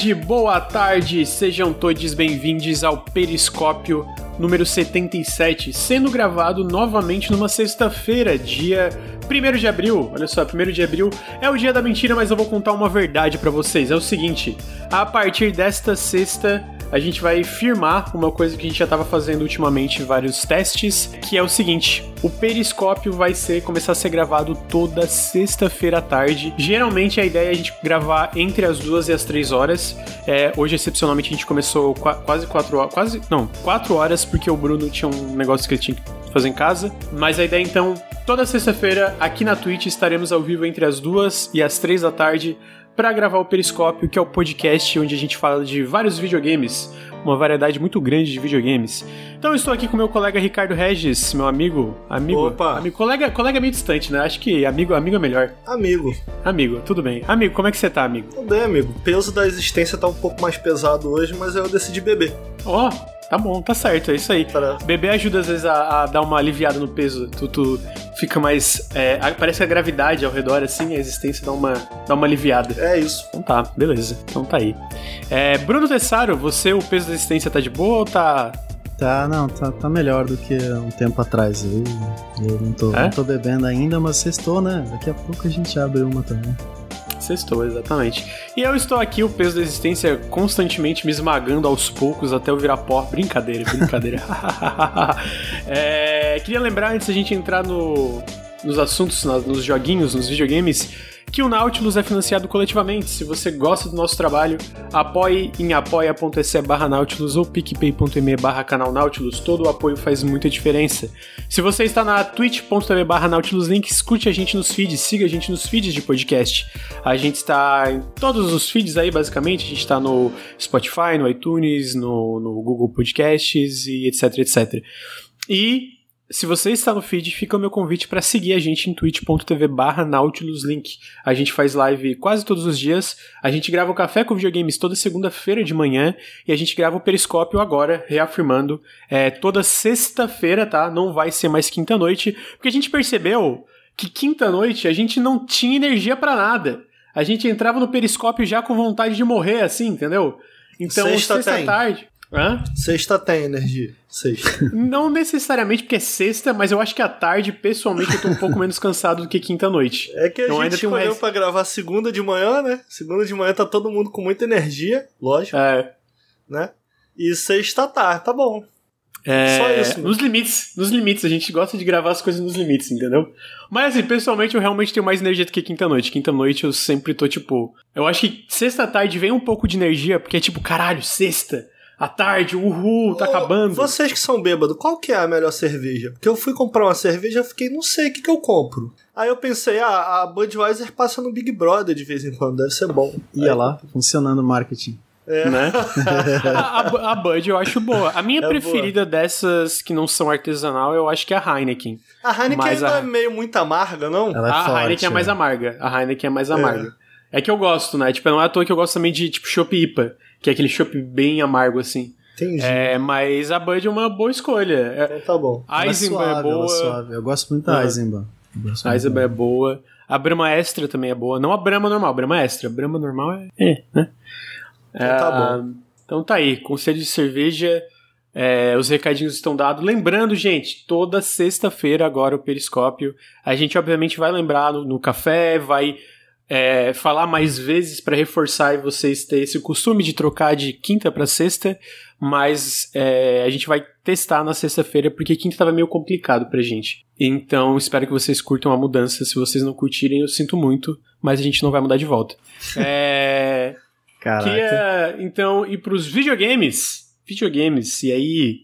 tarde, boa tarde, sejam todos bem-vindos ao Periscópio número 77, sendo gravado novamente numa sexta-feira, dia 1 de abril. Olha só, 1 de abril é o dia da mentira, mas eu vou contar uma verdade para vocês. É o seguinte: a partir desta sexta a gente vai firmar uma coisa que a gente já estava fazendo ultimamente vários testes, que é o seguinte: o periscópio vai ser começar a ser gravado toda sexta-feira à tarde. Geralmente a ideia é a gente gravar entre as duas e as três horas. É, hoje, excepcionalmente, a gente começou qu quase quatro horas. Quase. Não, quatro horas, porque o Bruno tinha um negócio que ele tinha que fazer em casa. Mas a ideia então, toda sexta-feira, aqui na Twitch, estaremos ao vivo entre as duas e as três da tarde para gravar o Periscópio, que é o podcast onde a gente fala de vários videogames, uma variedade muito grande de videogames. Então eu estou aqui com meu colega Ricardo Regis, meu amigo, amigo, Opa. amigo, colega, colega meio distante, né? Acho que amigo, amigo é melhor. Amigo. Amigo, tudo bem. Amigo, como é que você tá, amigo? Tudo bem, amigo. O peso da existência tá um pouco mais pesado hoje, mas eu decidi beber. Ó, oh, Tá bom, tá certo, é isso aí. Para... Beber ajuda às vezes a, a, dar uma aliviada no peso. Tu, tu fica mais. É, parece que a gravidade ao redor, assim, a existência dá uma, dá uma aliviada. É isso. Então tá, beleza. Então tá aí. É, Bruno Tessaro, você, o peso da existência tá de boa ou tá. Tá, não, tá, tá melhor do que um tempo atrás. Eu, eu não, tô, é? não tô bebendo ainda, mas sextou, né? Daqui a pouco a gente abre uma também. Sextou, exatamente. E eu estou aqui, o peso da existência, constantemente me esmagando aos poucos até eu virar pó. Brincadeira, brincadeira. é, queria lembrar, antes da gente entrar no, nos assuntos, nos joguinhos, nos videogames, que o Nautilus é financiado coletivamente. Se você gosta do nosso trabalho, apoie em apoia.se barra Nautilus ou picpay.me barra canal Nautilus. Todo o apoio faz muita diferença. Se você está na twitch.tv barra Nautilus Link, escute a gente nos feeds, siga a gente nos feeds de podcast. A gente está em todos os feeds aí, basicamente. A gente está no Spotify, no iTunes, no, no Google Podcasts e etc, etc. E se você está no feed, fica o meu convite para seguir a gente em twitch.tv barra nautiluslink. A gente faz live quase todos os dias, a gente grava o Café com Videogames toda segunda-feira de manhã e a gente grava o Periscópio agora, reafirmando, é, toda sexta-feira, tá? Não vai ser mais quinta-noite, porque a gente percebeu que quinta-noite a gente não tinha energia para nada. A gente entrava no Periscópio já com vontade de morrer, assim, entendeu? Então, sexta-tarde... Hã? Sexta tem energia. Sexta. Não necessariamente porque é sexta, mas eu acho que à tarde, pessoalmente, eu tô um pouco menos cansado do que quinta-noite. É que a então, gente escolheu um... pra gravar segunda de manhã, né? Segunda de manhã tá todo mundo com muita energia, lógico. É. Né? E sexta tá, tá bom. É, Só isso. Nos limites, nos limites, a gente gosta de gravar as coisas nos limites, entendeu? Mas assim, pessoalmente eu realmente tenho mais energia do que quinta-noite. Quinta-noite eu sempre tô tipo. Eu acho que sexta-tarde vem um pouco de energia, porque é tipo, caralho, sexta à tarde, uhul, tá Ô, acabando. Vocês que são bêbados, qual que é a melhor cerveja? Porque eu fui comprar uma cerveja e fiquei, não sei o que, que eu compro. Aí eu pensei, ah, a Budweiser passa no Big Brother de vez em quando, deve ser bom. Ia Aí, lá, funcionando o marketing. É. Né? a, a, a, Bud eu acho boa. A minha é preferida boa. dessas que não são artesanal, eu acho que é a Heineken. A Heineken Mas a... é meio muito amarga, não? Ela é a forte, Heineken é mais amarga. A Heineken é mais é. amarga. É. é que eu gosto, né? Tipo, não é à toa que eu gosto também de, tipo, Chopp IPA, que é aquele chopp bem amargo, assim. Entendi. É, mas a Bud é uma boa escolha. É, então tá bom. A Eisenbahn é, é boa. Eu gosto muito da Eisenbahn. A Eisenbahn é boa. A Brahma Extra também é boa. Não a Brahma normal, a Brahma Extra. A Brahma normal é. É, né? Então tá bom. Então tá aí. Conselho de cerveja. É, os recadinhos estão dados. Lembrando, gente, toda sexta-feira agora o Periscópio. A gente, obviamente, vai lembrar no, no café, vai é, falar mais vezes para reforçar e vocês ter esse costume de trocar de quinta para sexta, mas é, a gente vai testar na sexta-feira porque quinta estava meio complicado pra gente. Então espero que vocês curtam a mudança. Se vocês não curtirem, eu sinto muito, mas a gente não vai mudar de volta. é, Caraca. Queria então ir pros videogames. Videogames, e aí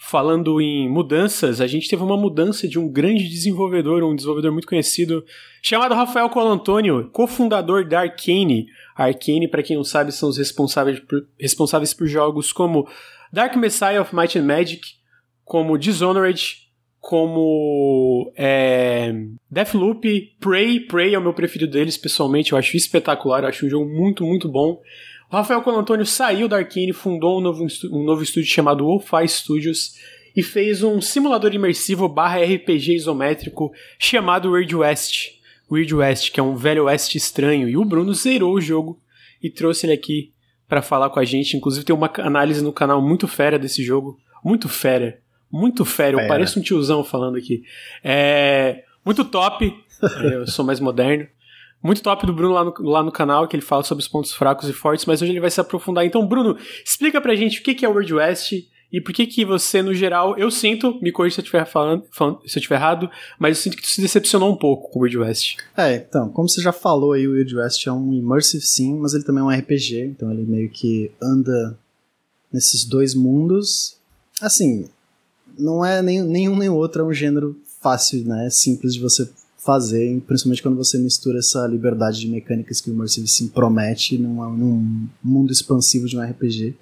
Falando em mudanças, a gente teve uma mudança de um grande desenvolvedor, um desenvolvedor muito conhecido, chamado Rafael Colantônio, cofundador da Arcane. A Arcane, para quem não sabe, são os responsáveis por, responsáveis por jogos como Dark Messiah of Might and Magic, como Dishonored, como é, Deathloop, Prey. Prey é o meu preferido deles, pessoalmente, eu acho espetacular, eu acho um jogo muito, muito bom. Rafael Colantônio saiu da Arkane, fundou um novo, um novo estúdio chamado Wolfie Studios e fez um simulador imersivo barra RPG isométrico chamado Weird West. Weird West, que é um velho oeste estranho. E o Bruno zerou o jogo e trouxe ele aqui para falar com a gente. Inclusive tem uma análise no canal muito fera desse jogo. Muito fera. Muito fera. Eu pareço um tiozão falando aqui. É. Muito top. eu sou mais moderno. Muito top do Bruno lá no, lá no canal, que ele fala sobre os pontos fracos e fortes, mas hoje ele vai se aprofundar. Então, Bruno, explica pra gente o que é o World West e por que que você, no geral, eu sinto, me corrija se eu estiver falando, falando, se eu estiver errado, mas eu sinto que tu se decepcionou um pouco com o Wild West. É, então, como você já falou aí, o Wild West é um immersive sim, mas ele também é um RPG, então ele meio que anda nesses dois mundos. Assim, não é nem, nenhum nem outro, é um gênero fácil, né, simples de você fazer, principalmente quando você mistura essa liberdade de mecânicas que o Immersive Sim promete num, num mundo expansivo de um RPG.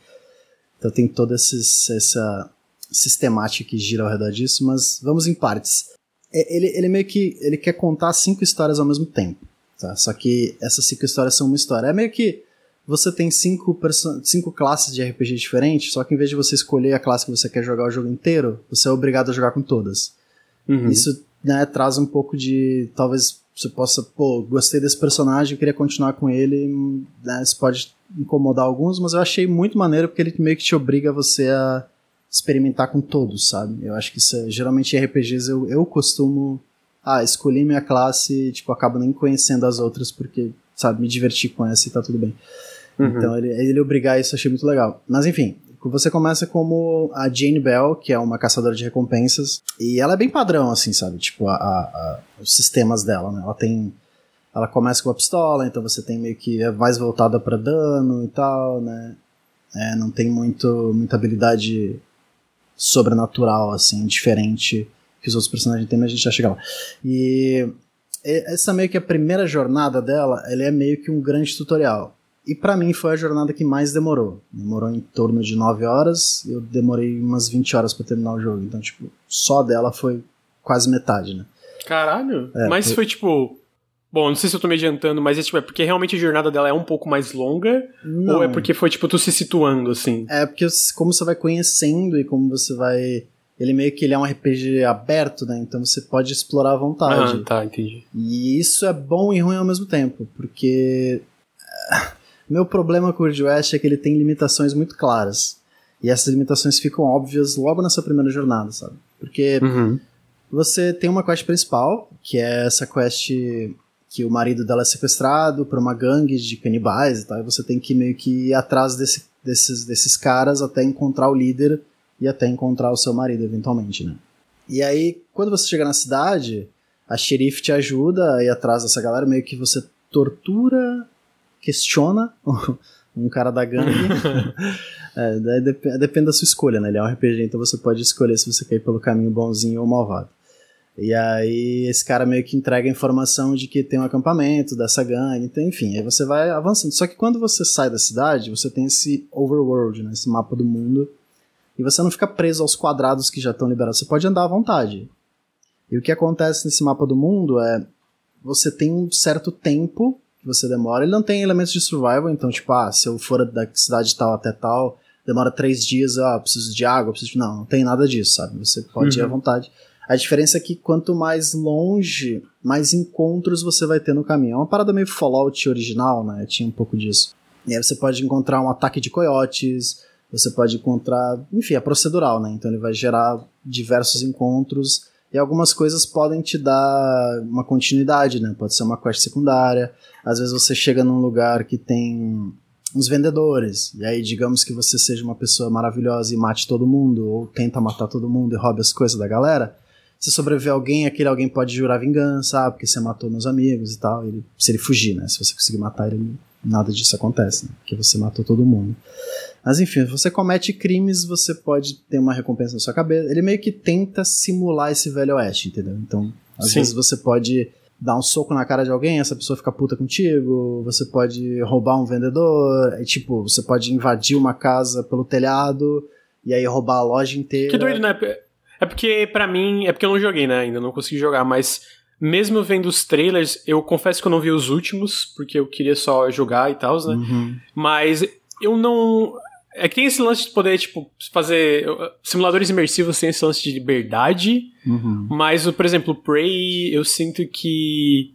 Então tem toda esses, essa sistemática que gira ao redor disso, mas vamos em partes. É, ele, ele meio que ele quer contar cinco histórias ao mesmo tempo, tá? Só que essas cinco histórias são uma história. É meio que você tem cinco, cinco classes de RPG diferentes, só que em vez de você escolher a classe que você quer jogar o jogo inteiro, você é obrigado a jogar com todas. Uhum. Isso né, traz um pouco de. Talvez você possa, pô, gostei desse personagem, queria continuar com ele. Né, isso pode incomodar alguns, mas eu achei muito maneiro porque ele meio que te obriga você a experimentar com todos, sabe? Eu acho que isso é, geralmente em RPGs eu, eu costumo. Ah, escolhi minha classe e, tipo, acabo nem conhecendo as outras porque, sabe, me diverti com essa e tá tudo bem. Uhum. Então ele, ele obrigar isso eu achei muito legal. Mas enfim, você começa como a Jane Bell, que é uma caçadora de recompensas, e ela é bem padrão, assim, sabe? Tipo, a, a, a, os sistemas dela, né? Ela tem. Ela começa com a pistola, então você tem meio que. É mais voltada para dano e tal, né? É, não tem muito, muita habilidade sobrenatural, assim, diferente que os outros personagens têm, mas a gente já chega lá. E essa meio que a primeira jornada dela, ela é meio que um grande tutorial. E para mim foi a jornada que mais demorou. Demorou em torno de 9 horas, eu demorei umas 20 horas para terminar o jogo. Então, tipo, só dela foi quase metade, né? Caralho. É, mas foi... foi tipo. Bom, não sei se eu tô me adiantando, mas é, tipo, é porque realmente a jornada dela é um pouco mais longa? Não. Ou é porque foi, tipo, tu se situando, assim? É porque como você vai conhecendo e como você vai. Ele meio que ele é um RPG aberto, né? Então você pode explorar à vontade. Ah, tá, entendi. E isso é bom e ruim ao mesmo tempo, porque meu problema com o Wild West é que ele tem limitações muito claras. E essas limitações ficam óbvias logo nessa primeira jornada, sabe? Porque uhum. você tem uma quest principal, que é essa quest que o marido dela é sequestrado por uma gangue de canibais e tal, e você tem que meio que ir atrás desse, desses, desses caras até encontrar o líder e até encontrar o seu marido, eventualmente, né? E aí, quando você chega na cidade, a xerife te ajuda a ir atrás dessa galera, meio que você tortura questiona um cara da gangue. é, dep depende da sua escolha, né? Ele é um RPG, então você pode escolher se você quer ir pelo caminho bonzinho ou malvado. E aí esse cara meio que entrega a informação de que tem um acampamento dessa gangue, então, enfim, aí você vai avançando. Só que quando você sai da cidade, você tem esse overworld, né, esse mapa do mundo, e você não fica preso aos quadrados que já estão liberados, você pode andar à vontade. E o que acontece nesse mapa do mundo é você tem um certo tempo que você demora. Ele não tem elementos de survival, então, tipo, ah, se eu for da cidade tal até tal, demora três dias, ah, preciso de água, preciso de. Não, não tem nada disso, sabe? Você pode uhum. ir à uhum. vontade. A diferença é que quanto mais longe, mais encontros você vai ter no caminho. É uma parada meio Fallout original, né? Tinha um pouco disso. E aí você pode encontrar um ataque de coiotes, você pode encontrar. Enfim, é procedural, né? Então ele vai gerar diversos encontros e algumas coisas podem te dar uma continuidade, né? Pode ser uma quest secundária. Às vezes você chega num lugar que tem uns vendedores, e aí digamos que você seja uma pessoa maravilhosa e mate todo mundo, ou tenta matar todo mundo e roube as coisas da galera. Se sobreviver alguém, aquele alguém pode jurar vingança, ah, porque você matou meus amigos e tal. Ele, se ele fugir, né? Se você conseguir matar ele, nada disso acontece, né? Porque você matou todo mundo. Mas enfim, se você comete crimes, você pode ter uma recompensa na sua cabeça. Ele meio que tenta simular esse velho oeste, entendeu? Então, às Sim. vezes você pode dar um soco na cara de alguém, essa pessoa fica puta contigo, você pode roubar um vendedor, tipo, você pode invadir uma casa pelo telhado e aí roubar a loja inteira. Que doido, né? É porque, para mim, é porque eu não joguei, né? Ainda não consegui jogar, mas mesmo vendo os trailers, eu confesso que eu não vi os últimos, porque eu queria só jogar e tal, né? Uhum. Mas eu não. É que tem esse lance de poder, tipo, fazer. Simuladores imersivos têm esse lance de liberdade, uhum. mas, por exemplo, o Prey, eu sinto que.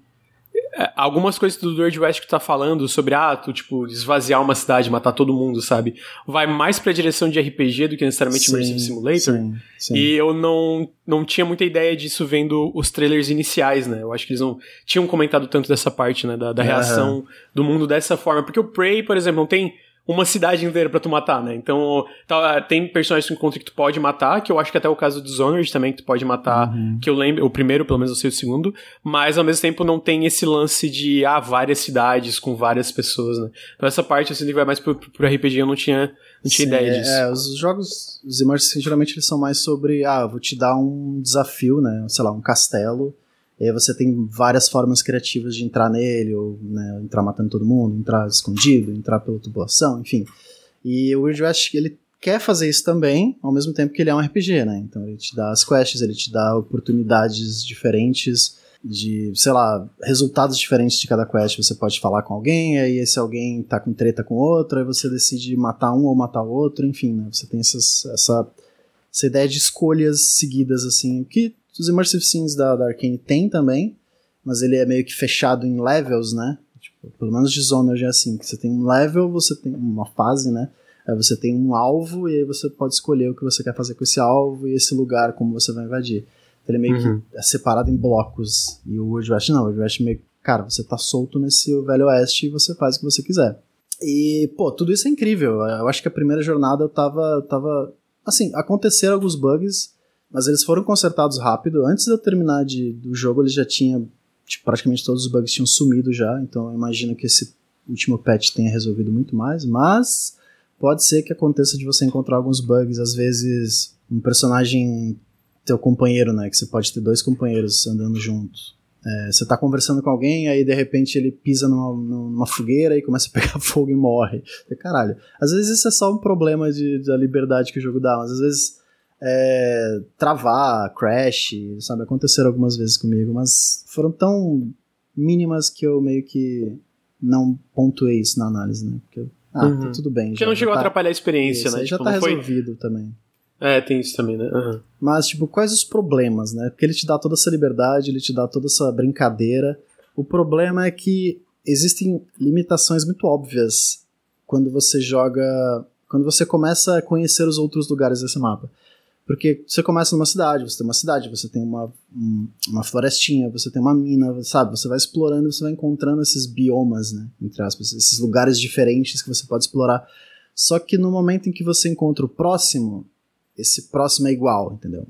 É, algumas coisas do World West que tu tá falando sobre, ah, tu, tipo, esvaziar uma cidade, matar todo mundo, sabe? Vai mais pra direção de RPG do que necessariamente sim, Immersive Simulator. Sim, sim. E eu não, não tinha muita ideia disso vendo os trailers iniciais, né? Eu acho que eles não tinham comentado tanto dessa parte, né? Da, da reação uhum. do mundo dessa forma. Porque o Prey, por exemplo, não tem uma cidade inteira para tu matar, né? Então, tá, tem personagens que tu encontra que tu pode matar, que eu acho que até o caso do Dishonored também, que tu pode matar, uhum. que eu lembro, o primeiro, pelo menos eu sei o segundo, mas ao mesmo tempo não tem esse lance de, ah, várias cidades com várias pessoas, né? Então essa parte, assim, que vai mais pro, pro RPG, eu não tinha, não tinha Sim, ideia é, disso. É, os jogos, os immersive, geralmente eles são mais sobre, ah, vou te dar um desafio, né? Sei lá, um castelo, e aí você tem várias formas criativas de entrar nele, ou né, entrar matando todo mundo, entrar escondido, entrar pela tubulação, enfim. E o Weird West, ele quer fazer isso também, ao mesmo tempo que ele é um RPG, né? Então ele te dá as quests, ele te dá oportunidades diferentes de, sei lá, resultados diferentes de cada quest. Você pode falar com alguém, aí esse alguém tá com treta com outro, aí você decide matar um ou matar outro, enfim, né? Você tem essas, essa, essa ideia de escolhas seguidas, assim, que os Immersive Sims da, da Arkane tem também, mas ele é meio que fechado em levels, né? Tipo, pelo menos Dishonored é assim, que você tem um level, você tem uma fase, né? Aí você tem um alvo e aí você pode escolher o que você quer fazer com esse alvo e esse lugar, como você vai invadir. Então ele é meio uhum. que é separado em blocos. E o World West não, o World West meio que, cara, você tá solto nesse Velho Oeste e você faz o que você quiser. E, pô, tudo isso é incrível. Eu acho que a primeira jornada eu tava, tava assim, aconteceram alguns bugs, mas eles foram consertados rápido. Antes de eu terminar de, do jogo, ele já tinha. Tipo, praticamente todos os bugs tinham sumido já. Então eu imagino que esse último patch tenha resolvido muito mais. Mas pode ser que aconteça de você encontrar alguns bugs. Às vezes, um personagem. Teu companheiro, né? Que você pode ter dois companheiros andando juntos. É, você tá conversando com alguém, aí de repente ele pisa numa, numa, fogueira e começa a pegar fogo e morre. Caralho. Às vezes isso é só um problema de, da liberdade que o jogo dá, mas às vezes é, travar, crash, sabe? Aconteceram algumas vezes comigo, mas foram tão mínimas que eu meio que não pontuei isso na análise, né? Porque, ah, uhum. tá tudo bem. Porque já, não chegou tá, a atrapalhar a experiência, isso, né? Já tipo, tá resolvido foi... também. É, tem isso também, né? Uhum. Mas, tipo, quais os problemas, né? Porque ele te dá toda essa liberdade, ele te dá toda essa brincadeira. O problema é que existem limitações muito óbvias quando você joga. Quando você começa a conhecer os outros lugares desse mapa. Porque você começa numa cidade, você tem uma cidade, você tem uma, uma florestinha, você tem uma mina, sabe? Você vai explorando, você vai encontrando esses biomas, né? Entre aspas, esses lugares diferentes que você pode explorar. Só que no momento em que você encontra o próximo, esse próximo é igual, entendeu?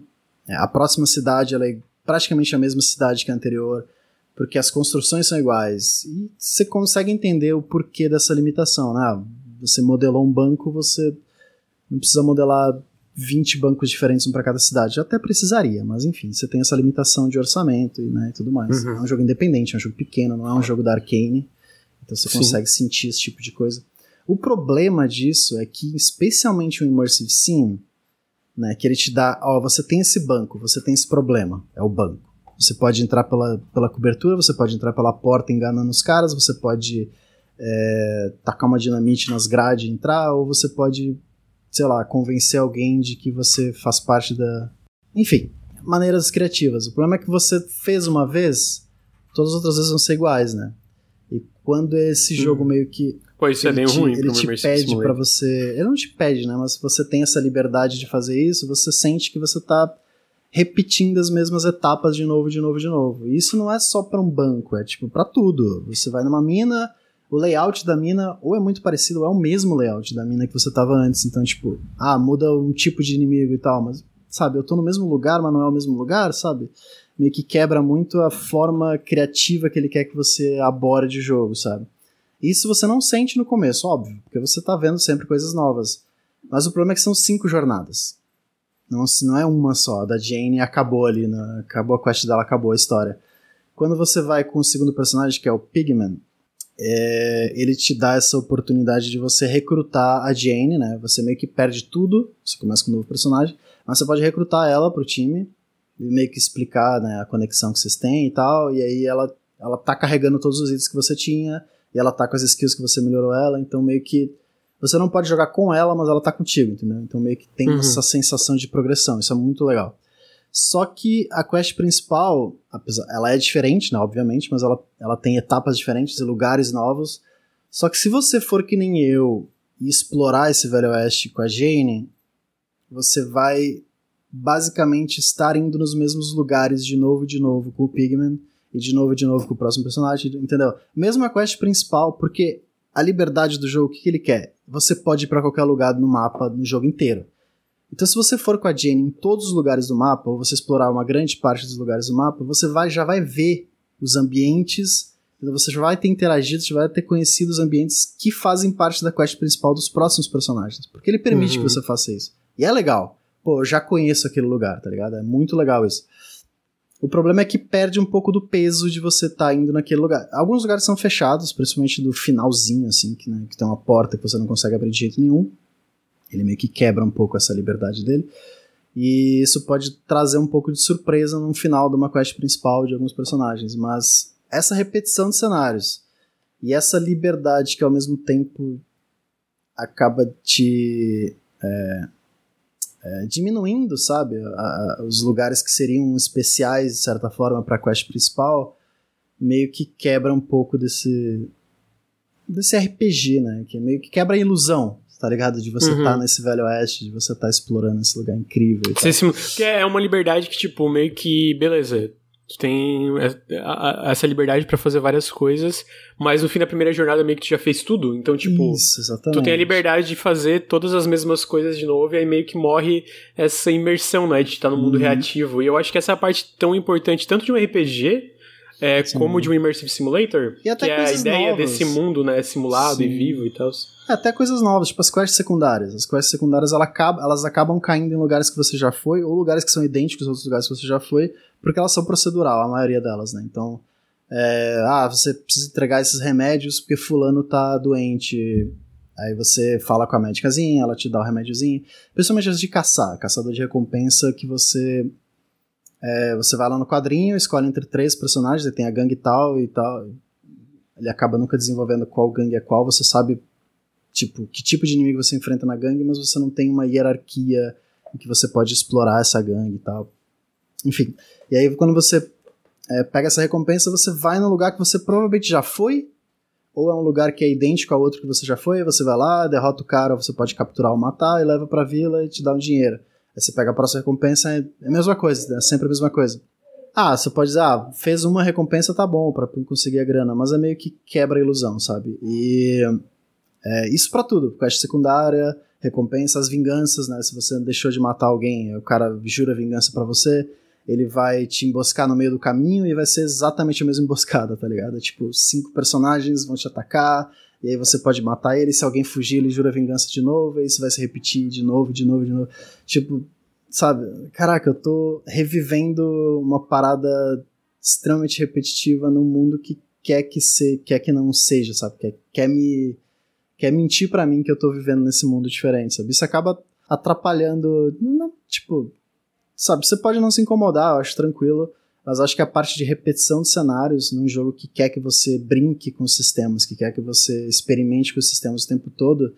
É, a próxima cidade ela é praticamente a mesma cidade que a anterior, porque as construções são iguais. E você consegue entender o porquê dessa limitação, né? Ah, você modelou um banco, você não precisa modelar 20 bancos diferentes um para cada cidade. Até precisaria, mas enfim, você tem essa limitação de orçamento e, né, e tudo mais. Uhum. É um jogo independente, é um jogo pequeno, não é um jogo da Arcane. Então você Sim. consegue sentir esse tipo de coisa. O problema disso é que, especialmente o Immersive Sim, né, que ele te dá, ó, você tem esse banco, você tem esse problema, é o banco. Você pode entrar pela, pela cobertura, você pode entrar pela porta enganando os caras, você pode é, tacar uma dinamite nas grades e entrar, ou você pode sei lá, convencer alguém de que você faz parte da. Enfim, maneiras criativas. O problema é que você fez uma vez, todas as outras vezes vão ser iguais, né? E quando esse jogo meio que. Pô, isso é bem te, ruim Ele te pede para você. Ele não te pede, né? Mas você tem essa liberdade de fazer isso, você sente que você tá repetindo as mesmas etapas de novo, de novo, de novo. E isso não é só para um banco, é tipo para tudo. Você vai numa mina, o layout da mina ou é muito parecido ou é o mesmo layout da mina que você tava antes. Então, tipo, ah, muda um tipo de inimigo e tal, mas, sabe, eu tô no mesmo lugar, mas não é o mesmo lugar, sabe? Meio que quebra muito a forma criativa que ele quer que você aborde o jogo, sabe? Isso você não sente no começo, óbvio, porque você tá vendo sempre coisas novas. Mas o problema é que são cinco jornadas. Não, não é uma só. A da Jane acabou ali, né? acabou a quest dela, acabou a história. Quando você vai com o segundo personagem, que é o Pigman, é, ele te dá essa oportunidade de você recrutar a Jane, né? Você meio que perde tudo, você começa com um novo personagem, mas você pode recrutar ela pro time e meio que explicar né, a conexão que vocês têm e tal, e aí ela, ela tá carregando todos os itens que você tinha, e ela tá com as skills que você melhorou ela, então meio que você não pode jogar com ela, mas ela tá contigo, entendeu? Então meio que tem uhum. essa sensação de progressão, isso é muito legal. Só que a quest principal, ela é diferente, né, obviamente, mas ela, ela tem etapas diferentes e lugares novos. Só que se você for que nem eu e explorar esse Velho Oeste com a Jane, você vai basicamente estar indo nos mesmos lugares de novo e de novo com o Pigman e de novo e de novo com o próximo personagem, entendeu? Mesmo a quest principal, porque a liberdade do jogo, o que, que ele quer? Você pode ir para qualquer lugar no mapa, no jogo inteiro. Então, se você for com a Jane em todos os lugares do mapa, ou você explorar uma grande parte dos lugares do mapa, você vai, já vai ver os ambientes, você já vai ter interagido, já vai ter conhecido os ambientes que fazem parte da quest principal dos próximos personagens. Porque ele permite uhum. que você faça isso. E é legal. Pô, eu já conheço aquele lugar, tá ligado? É muito legal isso. O problema é que perde um pouco do peso de você estar tá indo naquele lugar. Alguns lugares são fechados, principalmente do finalzinho, assim, que, né, que tem uma porta que você não consegue abrir de jeito nenhum. Ele meio que quebra um pouco essa liberdade dele. E isso pode trazer um pouco de surpresa no final de uma quest principal de alguns personagens. Mas essa repetição de cenários e essa liberdade que ao mesmo tempo acaba te é, é, diminuindo, sabe, a, a, os lugares que seriam especiais de certa forma para a quest principal, meio que quebra um pouco desse desse RPG, né? Que meio que quebra a ilusão tá ligado? De você estar uhum. tá nesse velho oeste, de você estar tá explorando esse lugar incrível. que é uma liberdade que, tipo, meio que, beleza, tu tem essa liberdade para fazer várias coisas, mas no fim da primeira jornada meio que tu já fez tudo, então, tipo, Isso, tu tem a liberdade de fazer todas as mesmas coisas de novo, e aí meio que morre essa imersão, né, de estar no mundo uhum. reativo. E eu acho que essa é a parte tão importante, tanto de um RPG é, como de um Immersive Simulator, que é a ideia novas. desse mundo, né, simulado Sim. e vivo e tal. É, até coisas novas, tipo as quests secundárias. As quests secundárias elas acabam, elas acabam caindo em lugares que você já foi, ou lugares que são idênticos aos outros lugares que você já foi, porque elas são procedural, a maioria delas, né? Então, é, ah, você precisa entregar esses remédios porque fulano tá doente. Aí você fala com a médicazinha, ela te dá o remédiozinho. Principalmente as de caçar, caçador de recompensa que você é, você vai lá no quadrinho, escolhe entre três personagens, tem a gangue tal e tal. Ele acaba nunca desenvolvendo qual gangue é qual, você sabe tipo que tipo de inimigo você enfrenta na gangue, mas você não tem uma hierarquia em que você pode explorar essa gangue e tal. Enfim, e aí quando você é, pega essa recompensa, você vai no lugar que você provavelmente já foi, ou é um lugar que é idêntico ao outro que você já foi, você vai lá, derrota o cara, você pode capturar ou matar e leva pra vila e te dá um dinheiro. Aí você pega a próxima recompensa, é a mesma coisa, é sempre a mesma coisa. Ah, você pode dizer, ah, fez uma recompensa, tá bom, para conseguir a grana, mas é meio que quebra a ilusão, sabe? E é, isso para tudo, quest secundária, recompensa, as vinganças, né? Se você deixou de matar alguém, o cara jura vingança para você, ele vai te emboscar no meio do caminho e vai ser exatamente a mesma emboscada, tá ligado? Tipo, cinco personagens vão te atacar, e aí você pode matar ele, se alguém fugir, ele jura vingança de novo, e isso vai se repetir de novo, de novo, de novo. Tipo, sabe? Caraca, eu tô revivendo uma parada extremamente repetitiva num mundo que quer que se, quer que não seja, sabe? Quer, quer me quer mentir para mim que eu tô vivendo nesse mundo diferente, sabe? Isso acaba atrapalhando, não, tipo, sabe, você pode não se incomodar, eu acho tranquilo, mas acho que a parte de repetição de cenários num jogo que quer que você brinque com os sistemas, que quer que você experimente com os sistemas o tempo todo,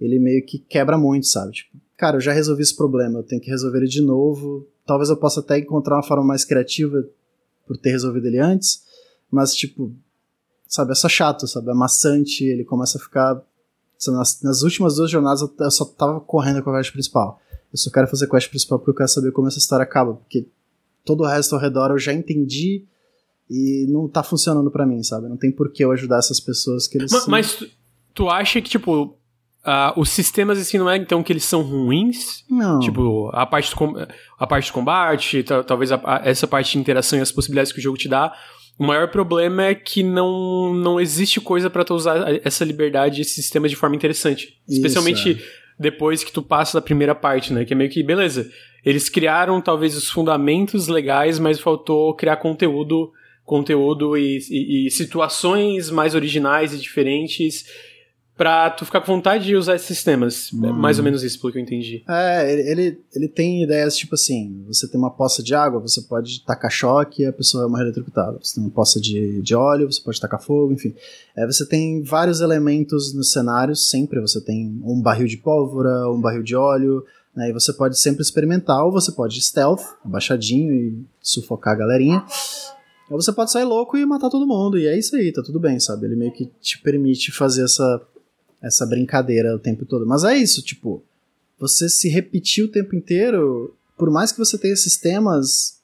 ele meio que quebra muito, sabe? Tipo, cara, eu já resolvi esse problema, eu tenho que resolver ele de novo. Talvez eu possa até encontrar uma forma mais criativa por ter resolvido ele antes, mas tipo, sabe, é só chato, sabe? É maçante, ele começa a ficar. Nas, nas últimas duas jornadas eu só tava correndo com a quest principal. Eu só quero fazer quest principal porque eu quero saber como essa história acaba, porque todo o resto ao redor eu já entendi e não tá funcionando para mim, sabe? Não tem por que eu ajudar essas pessoas que eles. Mas, mas tu, tu acha que, tipo, Uh, os sistemas assim não é então que eles são ruins. Não. Tipo, a parte, a parte de combate, talvez a, a, essa parte de interação e as possibilidades que o jogo te dá. O maior problema é que não, não existe coisa para tu usar essa liberdade, esse sistema de forma interessante. Isso, Especialmente é. Depois que tu passa da primeira parte, né? Que é meio que, beleza, eles criaram talvez os fundamentos legais, mas faltou criar conteúdo, conteúdo e, e, e situações mais originais e diferentes pra tu ficar com vontade de usar esses sistemas. Hum. É mais ou menos isso, pelo que eu entendi. É, ele, ele tem ideias tipo assim: você tem uma poça de água, você pode tacar choque e a pessoa vai morrer eletrocutada. Você tem uma poça de, de óleo, você pode tacar fogo, enfim. É, você tem vários elementos nos cenários, sempre você tem um barril de pólvora, um barril de óleo, Né? E você pode sempre experimentar, ou você pode stealth, abaixadinho e sufocar a galerinha. Ou você pode sair louco e matar todo mundo, e é isso aí, tá tudo bem, sabe? Ele meio que te permite fazer essa, essa brincadeira o tempo todo. Mas é isso, tipo, você se repetir o tempo inteiro, por mais que você tenha sistemas,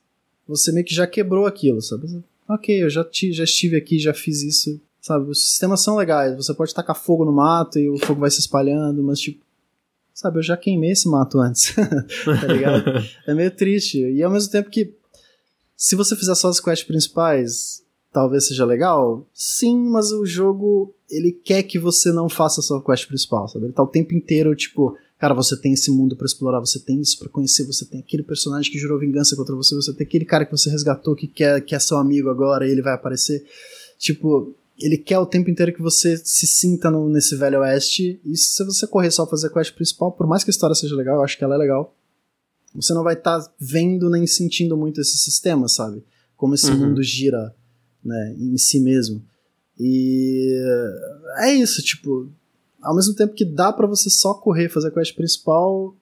você meio que já quebrou aquilo, sabe? Ok, eu já, te, já estive aqui, já fiz isso, sabe? Os sistemas são legais, você pode tacar fogo no mato e o fogo vai se espalhando, mas tipo, sabe, eu já queimei esse mato antes, tá ligado? é meio triste. E ao mesmo tempo que se você fizer só as quests principais, talvez seja legal. Sim, mas o jogo ele quer que você não faça a quest principal, sabe? Ele tá o tempo inteiro tipo, cara, você tem esse mundo para explorar, você tem isso para conhecer, você tem aquele personagem que jurou vingança contra você, você tem aquele cara que você resgatou que quer que é seu amigo agora, e ele vai aparecer. Tipo, ele quer o tempo inteiro que você se sinta no, nesse velho oeste. E se você correr só fazer a quest principal, por mais que a história seja legal, eu acho que ela é legal você não vai estar tá vendo nem sentindo muito esse sistema, sabe? Como esse uhum. mundo gira, né, em si mesmo. E é isso, tipo, ao mesmo tempo que dá para você só correr, fazer a quest principal,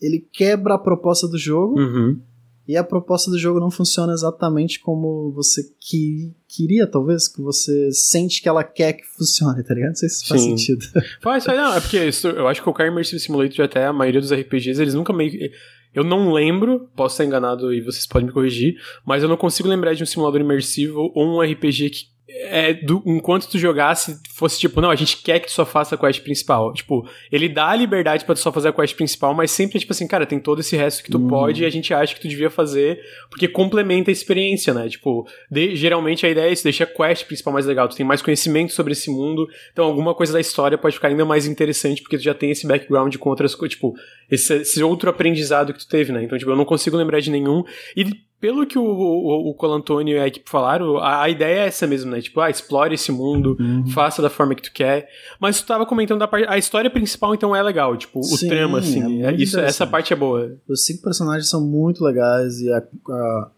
ele quebra a proposta do jogo. Uhum. E a proposta do jogo não funciona exatamente como você que, queria, talvez, que você sente que ela quer que funcione, tá ligado? Não sei se faz Sim. sentido. Faz, faz, não, é porque isso, eu acho que qualquer Immersive Simulator, até a maioria dos RPGs, eles nunca meio eu não lembro, posso estar enganado e vocês podem me corrigir, mas eu não consigo lembrar de um simulador imersivo ou um RPG que é, do, enquanto tu jogasse, fosse tipo, não, a gente quer que tu só faça a quest principal. Tipo, ele dá a liberdade para tu só fazer a quest principal, mas sempre é tipo assim, cara, tem todo esse resto que tu uhum. pode e a gente acha que tu devia fazer, porque complementa a experiência, né? Tipo, de, geralmente a ideia é isso, deixa a quest principal mais legal, tu tem mais conhecimento sobre esse mundo, então alguma coisa da história pode ficar ainda mais interessante, porque tu já tem esse background com outras coisas, tipo, esse, esse outro aprendizado que tu teve, né? Então, tipo, eu não consigo lembrar de nenhum. E pelo que o, o, o Colantônio e a equipe falaram, a, a, ideia é essa mesmo, né? Tipo, ah, explore esse mundo, uhum. faça da forma que tu quer. Mas tu tava comentando da parte. A história principal, então, é legal, tipo, Sim, o trama, assim. É, é isso, essa parte é boa. Os cinco personagens são muito legais e a, a,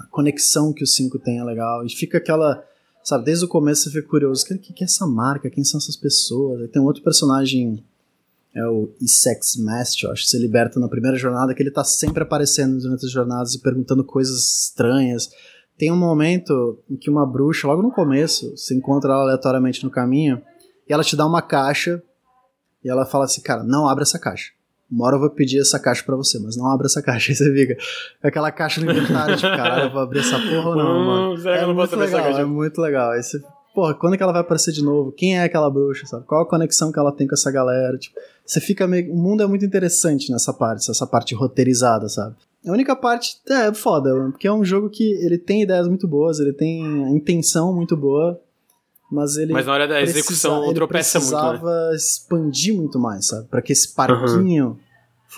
a, conexão que os cinco têm é legal. E fica aquela. Sabe, desde o começo você fica curioso, o que, que é essa marca? Quem são essas pessoas? Aí tem um outro personagem é o Essex Mast, eu acho, que se liberta na primeira jornada, que ele tá sempre aparecendo durante as jornadas e perguntando coisas estranhas. Tem um momento em que uma bruxa, logo no começo, se encontra ela aleatoriamente no caminho, e ela te dá uma caixa, e ela fala assim, cara, não abre essa caixa. Uma hora eu vou pedir essa caixa para você, mas não abra essa caixa. Aí você fica aquela caixa no inventário, tipo, caralho, eu vou abrir essa porra ou não, hum, mano? É muito legal, é muito legal. Aí você porra, quando é que ela vai aparecer de novo? Quem é aquela bruxa, sabe? Qual a conexão que ela tem com essa galera? Tipo, você fica meio. O mundo é muito interessante nessa parte, essa parte roteirizada, sabe? A única parte é foda, porque é um jogo que ele tem ideias muito boas, ele tem a intenção muito boa, mas ele. Mas na hora da execução precisa, tropeça muito. Ele precisava né? expandir muito mais, sabe? Pra que esse parquinho. Uhum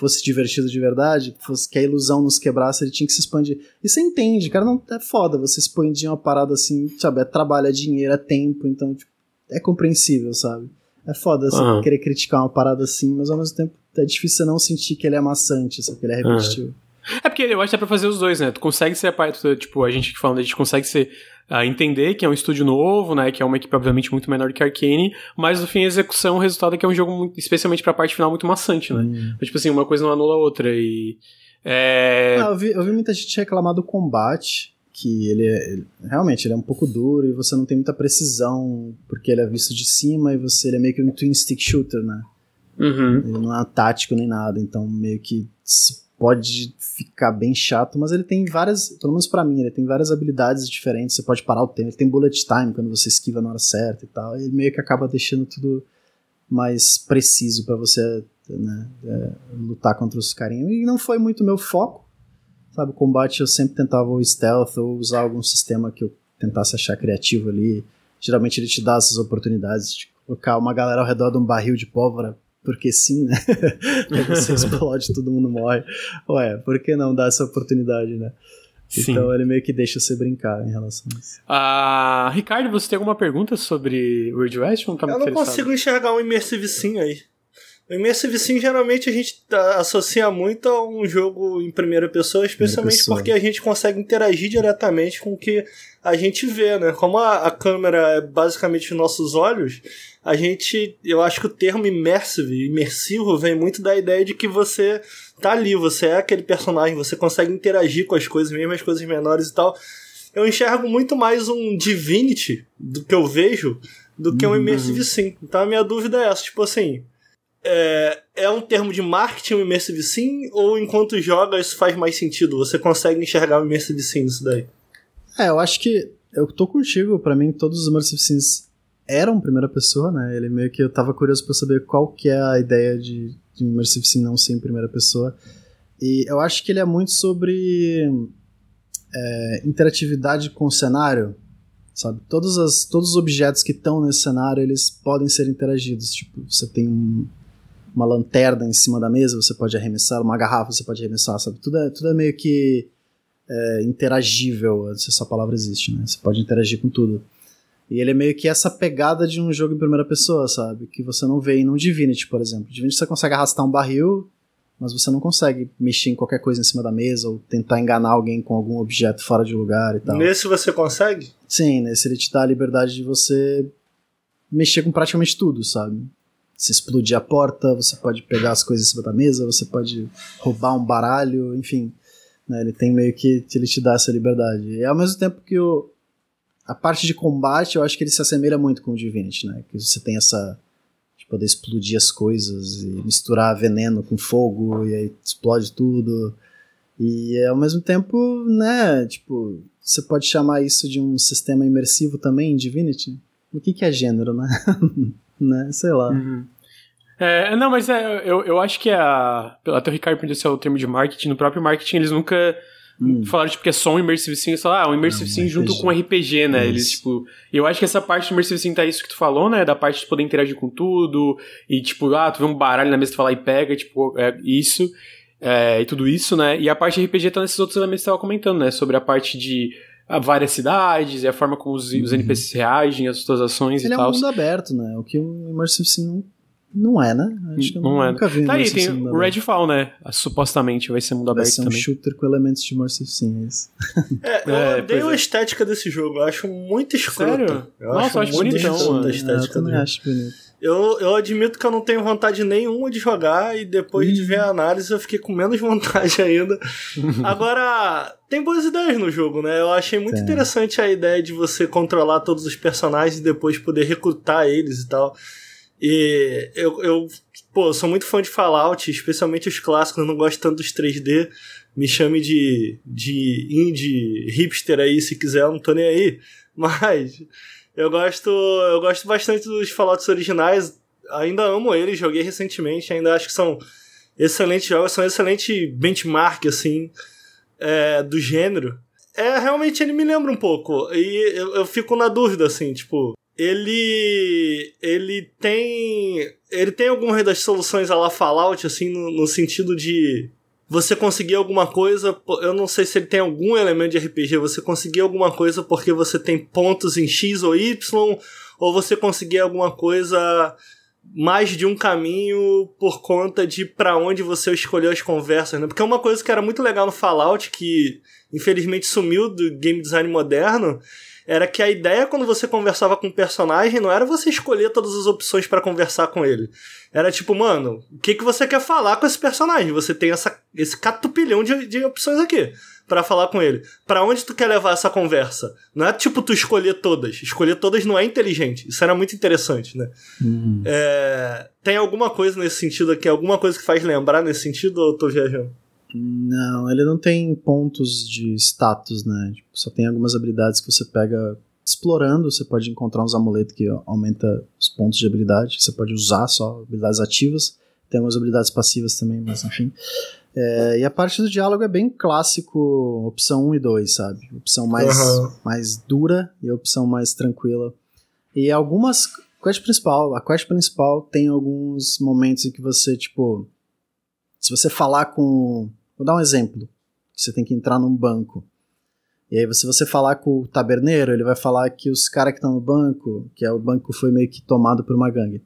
fosse divertido de verdade, fosse que a ilusão nos quebrasse, ele tinha que se expandir. E você entende, cara, não é foda você expandir uma parada assim, sabe? É trabalho, é dinheiro, é tempo, então tipo, é compreensível, sabe? É foda você uhum. querer criticar uma parada assim, mas ao mesmo tempo é difícil você não sentir que ele é maçante, sabe? Que ele é repetitivo. Uhum. É porque eu acho que dá pra fazer os dois, né? Tu consegue ser a parte, tipo, a gente falando, a gente consegue ser a entender que é um estúdio novo, né, que é uma equipe obviamente muito menor que Arkane, mas no fim a execução, o resultado é que é um jogo muito, especialmente pra parte final muito maçante, né? Hum. Então, tipo assim, uma coisa não anula a outra e é... ah, eu, vi, eu vi muita gente reclamar do combate, que ele, é, ele, realmente ele é um pouco duro e você não tem muita precisão porque ele é visto de cima e você ele é meio que um twin stick shooter, né? Uhum. Ele não é tático nem nada, então meio que pode ficar bem chato, mas ele tem várias, pelo menos para mim, ele tem várias habilidades diferentes. Você pode parar o tempo, ele tem bullet time quando você esquiva na hora certa e tal. Ele meio que acaba deixando tudo mais preciso para você né, é, lutar contra os carinhos. E não foi muito meu foco, sabe? O combate eu sempre tentava o stealth ou usar algum sistema que eu tentasse achar criativo ali. Geralmente ele te dá essas oportunidades de colocar uma galera ao redor de um barril de pólvora porque sim, né? Você explode, todo mundo morre. Ué, por que não dar essa oportunidade, né? Sim. Então ele meio que deixa você brincar em relação a isso. Ah, Ricardo, você tem alguma pergunta sobre Weird West? Não tá Eu não consigo enxergar um Immersive Sim aí. O Immersive Sim geralmente a gente tá, associa muito a um jogo em primeira pessoa, especialmente pessoa. porque a gente consegue interagir diretamente com o que a gente vê, né? Como a, a câmera é basicamente os nossos olhos, a gente, eu acho que o termo immersive, imersivo, vem muito da ideia de que você tá ali, você é aquele personagem, você consegue interagir com as coisas, mesmo as coisas menores e tal. Eu enxergo muito mais um Divinity do que eu vejo do que um Immersive Sim. Então a minha dúvida é essa, tipo assim, é, é um termo de marketing o Immersive Sim ou enquanto joga isso faz mais sentido? Você consegue enxergar o Immersive Sim nisso daí? É, eu acho que eu tô contigo, pra mim todos os Immersive Sims eram primeira pessoa, né? Ele meio que eu tava curioso pra saber qual que é a ideia de, de Immersive Sim não ser em primeira pessoa. E eu acho que ele é muito sobre é, interatividade com o cenário, sabe? Todos, as, todos os objetos que estão nesse cenário, eles podem ser interagidos. Tipo, você tem um, uma lanterna em cima da mesa, você pode arremessar, uma garrafa você pode arremessar, sabe? Tudo é, tudo é meio que é, interagível, se essa palavra existe, né? Você pode interagir com tudo. E ele é meio que essa pegada de um jogo em primeira pessoa, sabe? Que você não vê em um Divinity, por exemplo. Divinity você consegue arrastar um barril, mas você não consegue mexer em qualquer coisa em cima da mesa ou tentar enganar alguém com algum objeto fora de lugar e tal. Nesse você consegue? Sim, nesse ele te dá a liberdade de você mexer com praticamente tudo, sabe? Você explodir a porta, você pode pegar as coisas em cima da mesa, você pode roubar um baralho, enfim. Né? Ele tem meio que ele te dá essa liberdade. E ao mesmo tempo que o, a parte de combate, eu acho que ele se assemelha muito com o Divinity, né? Que você tem essa de poder explodir as coisas e misturar veneno com fogo e aí explode tudo. E ao mesmo tempo, né, tipo, você pode chamar isso de um sistema imersivo também em Divinity? O que, que é gênero, né? né? Sei lá. Uhum. É, não, mas é, eu, eu acho que a. Até o Ricardo se é o termo de marketing. No próprio marketing, eles nunca Hum. falaram, tipo, que é só um Immersive Sim. Eles falaram, ah, um Immersive Sim um junto com RPG, né? Isso. Eles, tipo. Eu acho que essa parte do Immersive Sim tá isso que tu falou, né? Da parte de poder interagir com tudo. E, tipo, ah, tu vê um baralho na mesa, tu fala e pega, tipo, é isso. é, e tudo isso, né? E a parte de RPG tá nesses outros elementos que você tava comentando, né? Sobre a parte de ah, várias cidades e a forma como os, os NPCs reagem às suas ações Uhum. Ele e é um tal. mundo aberto, né? O que o Immersive Sim não, não é, né? Acho que eu Não é. nunca vi Tá aí, tem o. Redfall, né? Supostamente vai ser mundo Vai aberto ser um também. shooter com elementos de Immersive Sim, é. É, eu É, odeio é. a estética desse jogo, eu acho muito escroto. Sério? Eu Nossa, eu acho muito bonitão, a É, eu estética também do jogo. acho bonito. Eu, eu admito que eu não tenho vontade nenhuma de jogar e depois de ver a análise eu fiquei com menos vontade ainda. Agora, tem boas ideias no jogo, né? Eu achei muito Tem. interessante a ideia de você controlar todos os personagens e depois poder recrutar eles e tal. E eu, eu pô, sou muito fã de Fallout, especialmente os clássicos, eu não gosto tanto dos 3D. Me chame de, de indie hipster aí se quiser, eu não tô nem aí. Mas eu gosto, eu gosto bastante dos Fallouts originais. Ainda amo eles, joguei recentemente, ainda acho que são excelentes jogos, são excelente benchmark assim é, do gênero. É, realmente ele me lembra um pouco. E eu, eu fico na dúvida, assim, tipo. Ele. Ele tem. Ele tem algumas das soluções a la Fallout, assim, no, no sentido de. Você conseguir alguma coisa. Eu não sei se ele tem algum elemento de RPG. Você conseguir alguma coisa porque você tem pontos em X ou Y. Ou você conseguir alguma coisa mais de um caminho por conta de pra onde você escolheu as conversas, né? Porque uma coisa que era muito legal no Fallout, que infelizmente sumiu do game design moderno, era que a ideia quando você conversava com um personagem não era você escolher todas as opções pra conversar com ele. Era tipo, mano, o que, que você quer falar com esse personagem? Você tem essa, esse catupilhão de, de opções aqui pra falar com ele. Pra onde tu quer levar essa conversa? Não é tipo tu escolher todas. Escolher todas não é inteligente. Isso era muito interessante, né? Uhum. É, tem alguma coisa nesse sentido aqui? Alguma coisa que faz lembrar nesse sentido ou eu tô viajando? Não, ele não tem pontos de status, né? Tipo, só tem algumas habilidades que você pega explorando. Você pode encontrar uns amuletos que aumenta os pontos de habilidade. Você pode usar só habilidades ativas. Tem algumas habilidades passivas também, mas enfim. É, e a parte do diálogo é bem clássico, opção 1 e 2, sabe? Opção mais, Aham. mais dura e opção mais tranquila. E algumas. Quest principal, a quest principal tem alguns momentos em que você, tipo. Se você falar com. Vou dar um exemplo. Você tem que entrar num banco. E aí, se você falar com o taberneiro, ele vai falar que os caras que estão no banco, que é o banco foi meio que tomado por uma gangue.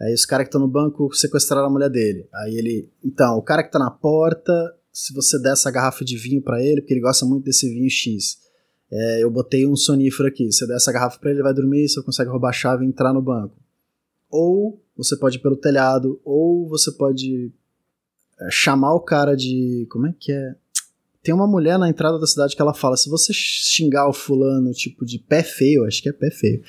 Aí os caras que estão no banco sequestraram a mulher dele. Aí ele. Então, o cara que tá na porta, se você der essa garrafa de vinho para ele, porque ele gosta muito desse vinho X. É, eu botei um sonífero aqui. Você der essa garrafa pra ele, ele vai dormir, você consegue roubar a chave e entrar no banco. Ou você pode ir pelo telhado, ou você pode chamar o cara de. Como é que é? Tem uma mulher na entrada da cidade que ela fala: se você xingar o fulano, tipo, de pé feio, acho que é pé feio,